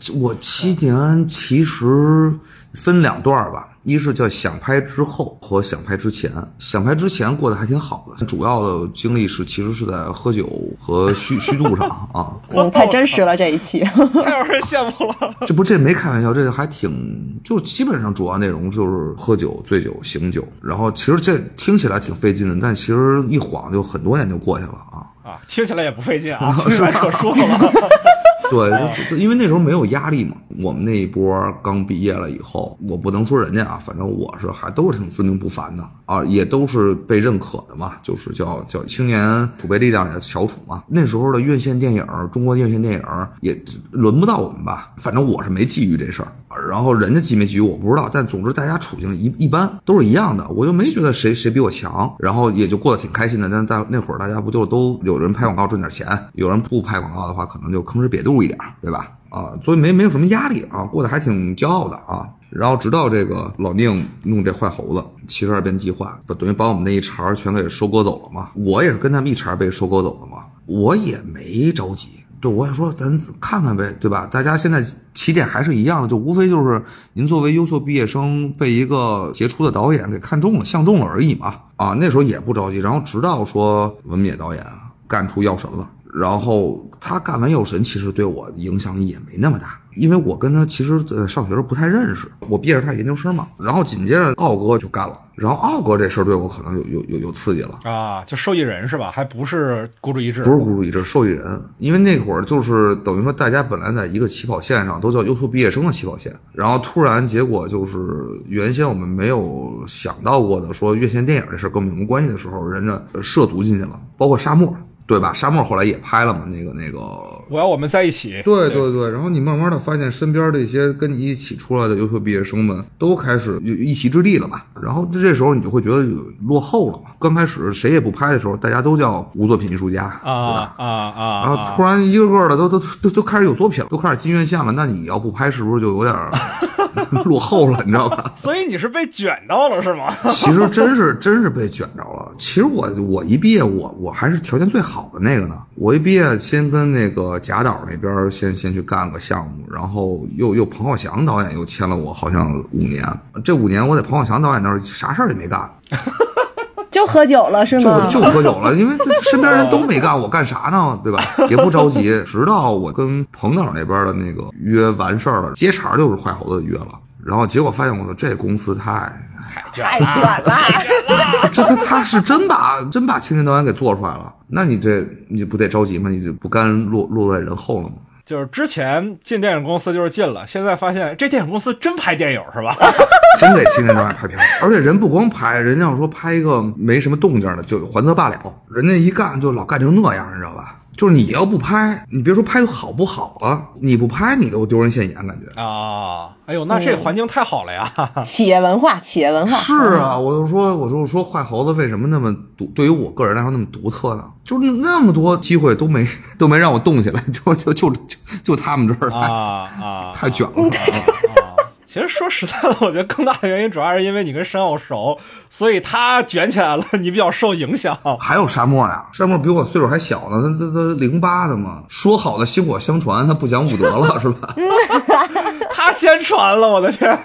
这我七年其实分两段儿吧，一是叫想拍之后和想拍之前。想拍之前过得还挺好的，主要的精力是其实是在喝酒和虚虚度上啊。嗯，太真实了这一期。太让人羡慕了。这不这没开玩笑，这个还挺就基本上主要内容就是喝酒、醉酒、醒酒。然后其实这听起来挺费劲的，但其实一晃就很多年就过去了啊。啊，听起来也不费劲啊，听起来可舒服了。对，就就因为那时候没有压力嘛。我们那一波刚毕业了以后，我不能说人家啊，反正我是还都是挺自命不凡的啊，也都是被认可的嘛，就是叫叫青年储备力量里的翘楚嘛。那时候的院线电影，中国院线电影也轮不到我们吧，反正我是没觊觎这事儿。然后人家觊没觊觎我不知道，但总之大家处境一一般，都是一样的，我就没觉得谁谁比我强，然后也就过得挺开心的。但在那会儿，大家不就都有人拍广告赚点钱，有人不拍广告的话，可能就吭哧瘪肚一点，对吧？啊，所以没没有什么压力啊，过得还挺骄傲的啊。然后直到这个老宁弄这坏猴子七十二变计划，不等于把我们那一茬全给收割走了吗？我也是跟他们一茬被收割走的嘛。我也没着急。对，我也说咱看看呗，对吧？大家现在起点还是一样的，就无非就是您作为优秀毕业生被一个杰出的导演给看中了、相中了而已嘛。啊，那时候也不着急。然后直到说文冕导演干出《药神》了，然后他干完《药神》，其实对我影响也没那么大。因为我跟他其实呃上学时候不太认识，我毕业是他研究生嘛，然后紧接着奥哥就干了，然后奥哥这事儿对我可能有有有有刺激了啊，就受益人是吧？还不是孤注一掷，不是孤注一掷，受益人，因为那会儿就是等于说大家本来在一个起跑线上，都叫优秀毕业生的起跑线，然后突然结果就是原先我们没有想到过的，说院线电影这事儿跟我们有什么关系的时候，人家涉足进去了，包括沙漠。对吧？沙漠后来也拍了嘛，那个那个，我要我们在一起。对对对，然后你慢慢的发现身边这些跟你一起出来的优秀毕业生们都开始有一席之地了吧，然后这时候你就会觉得落后了嘛。刚开始谁也不拍的时候，大家都叫无作品艺术家，啊啊啊！然后突然一个个的都都都都开始有作品了，都开始进院线了，那你要不拍是不是就有点 落后了？你知道吧？所以你是被卷到了是吗？其实真是真是被卷着了。其实我我一毕业，我我还是条件最好。好的那个呢？我一毕业，先跟那个贾导那边先先去干个项目，然后又又彭浩翔导演又签了我，好像五年。这五年我在彭浩翔导演那儿啥事儿也没干，就喝酒了是吗？就就喝酒了，因为身边人都没干，我干啥呢？对吧？也不着急。直到我跟彭导那边的那个约完事儿了，接茬就是坏猴子约了，然后结果发现我说这公司太。太卷了，这他他是真把真把青年导演给做出来了，那你这你不得着急吗？你就不甘落落在人后了吗？就是之前进电影公司就是进了，现在发现这电影公司真拍电影是吧？真给青年导演拍片，而且人不光拍，人家要说拍一个没什么动静的就还则罢了，人家一干就老干成那样，你知道吧？就是你要不拍，你别说拍的好不好了，你不拍你都丢人现眼，感觉啊！哎呦，那这环境太好了呀！企业文化，企业文化是啊，我就说，我就说，坏猴子为什么那么独？对于我个人来说那么独特呢？就是那么多机会都没都没让我动起来，就就就就就他们这儿啊啊，太卷了。其实说实在的，我觉得更大的原因主要是因为你跟申奥熟，所以他卷起来了，你比较受影响。还有沙漠呀，沙漠比我岁数还小呢，他他他零八的嘛，说好的薪火相传，他不讲武德了是吧？他先传了，我的天！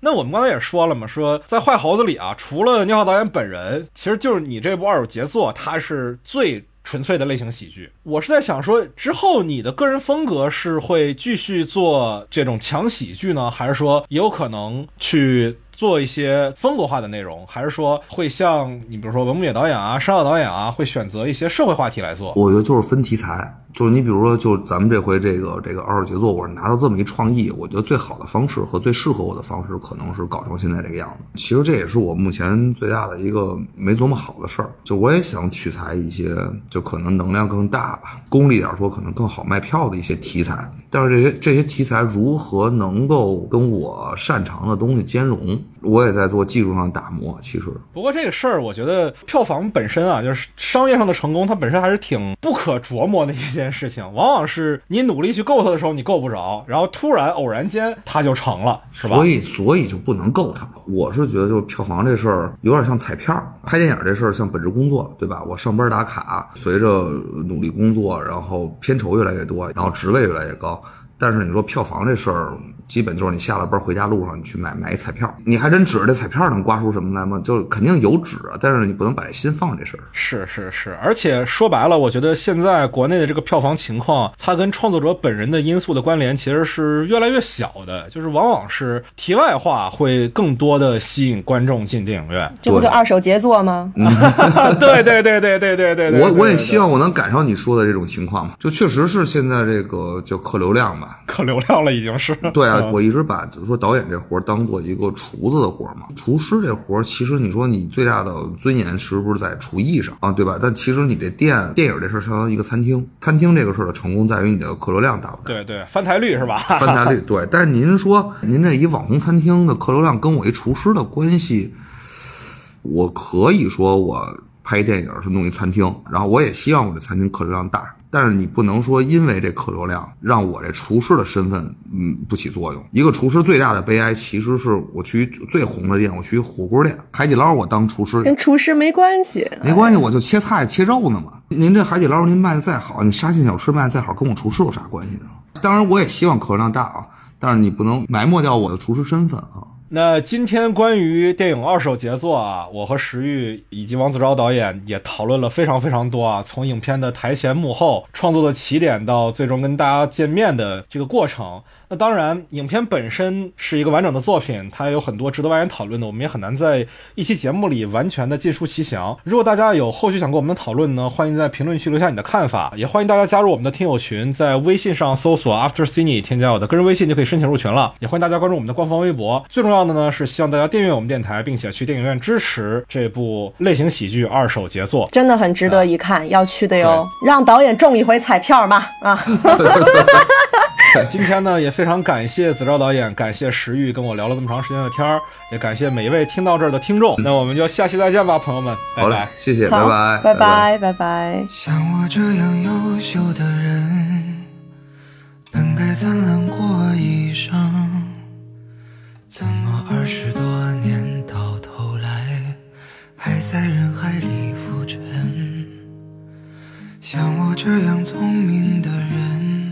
那我们刚才也说了嘛，说在坏猴子里啊，除了聂浩导演本人，其实就是你这部二手杰作，他是最。纯粹的类型喜剧，我是在想说，之后你的个人风格是会继续做这种强喜剧呢，还是说也有可能去做一些风格化的内容，还是说会像你比如说文牧野导演啊、山岛导演啊，会选择一些社会话题来做？我觉得就是分题材。就是你比如说，就咱们这回这个这个二手杰作，我拿到这么一创意，我觉得最好的方式和最适合我的方式，可能是搞成现在这个样子。其实这也是我目前最大的一个没琢磨好的事儿。就我也想取材一些，就可能能量更大吧，功利点说，可能更好卖票的一些题材。但是这些这些题材如何能够跟我擅长的东西兼容，我也在做技术上打磨。其实，不过这个事儿，我觉得票房本身啊，就是商业上的成功，它本身还是挺不可琢磨的一件。件事情往往是你努力去够它的时候，你够不着，然后突然偶然间它就成了，是吧？所以所以就不能够它。我是觉得就是票房这事儿有点像彩票，拍电影这事儿像本职工作，对吧？我上班打卡，随着努力工作，然后片酬越来越多，然后职位越来越高。但是你说票房这事儿。基本就是你下了班回家路上，你去买买一彩票，你还真指着这彩票能刮出什么来吗？就肯定有纸，但是你不能把这心放这事儿。是是是，而且说白了，我觉得现在国内的这个票房情况，它跟创作者本人的因素的关联其实是越来越小的，就是往往是题外话会更多的吸引观众进电影院。这不就二手杰作吗？对对对对对对对。我我也希望我能赶上你说的这种情况嘛，就确实是现在这个叫客流量吧，客流量了已经是。对啊。我一直把就是说导演这活当做一个厨子的活嘛，厨师这活其实你说你最大的尊严是不是在厨艺上啊，对吧？但其实你这店电影这事儿相当于一个餐厅，餐厅这个事儿的成功在于你的客流量大不大？对对，翻台率是吧？翻台率对。但是您说您这一网红餐厅的客流量跟我一厨师的关系，我可以说我拍电影是弄一餐厅，然后我也希望我这餐厅客流量大。但是你不能说因为这客流量让我这厨师的身份嗯不起作用。一个厨师最大的悲哀其实是我去最红的店，我去火锅店、海底捞，我当厨师跟厨师没关系，没关系，我就切菜切肉呢嘛。您这海底捞您卖的再好，你沙县小吃卖的再好，跟我厨师有啥关系呢？当然，我也希望客流量大啊，但是你不能埋没掉我的厨师身份啊。那今天关于电影二手杰作啊，我和石玉以及王子昭导演也讨论了非常非常多啊，从影片的台前幕后、创作的起点到最终跟大家见面的这个过程。那当然，影片本身是一个完整的作品，它有很多值得外人讨论的，我们也很难在一期节目里完全的尽述其详。如果大家有后续想跟我们的讨论呢，欢迎在评论区留下你的看法，也欢迎大家加入我们的听友群，在微信上搜索 After Cine，添加我的个人微信就可以申请入群了。也欢迎大家关注我们的官方微博。最重要的呢是希望大家订阅我们电台，并且去电影院支持这部类型喜剧二手杰作。真的很值得一看，要去的哟。让导演中一回彩票嘛啊！今天呢，也非常感谢子昭导演，感谢石玉跟我聊了这么长时间的天儿，也感谢每一位听到这儿的听众。那我们就下期再见吧，朋友们，拜好嘞拜。，谢谢，拜拜，拜拜，拜拜。像我这样优秀的人，本该灿烂过一生，怎么二十多年到头来，还在人海里浮沉？像我这样聪明的人，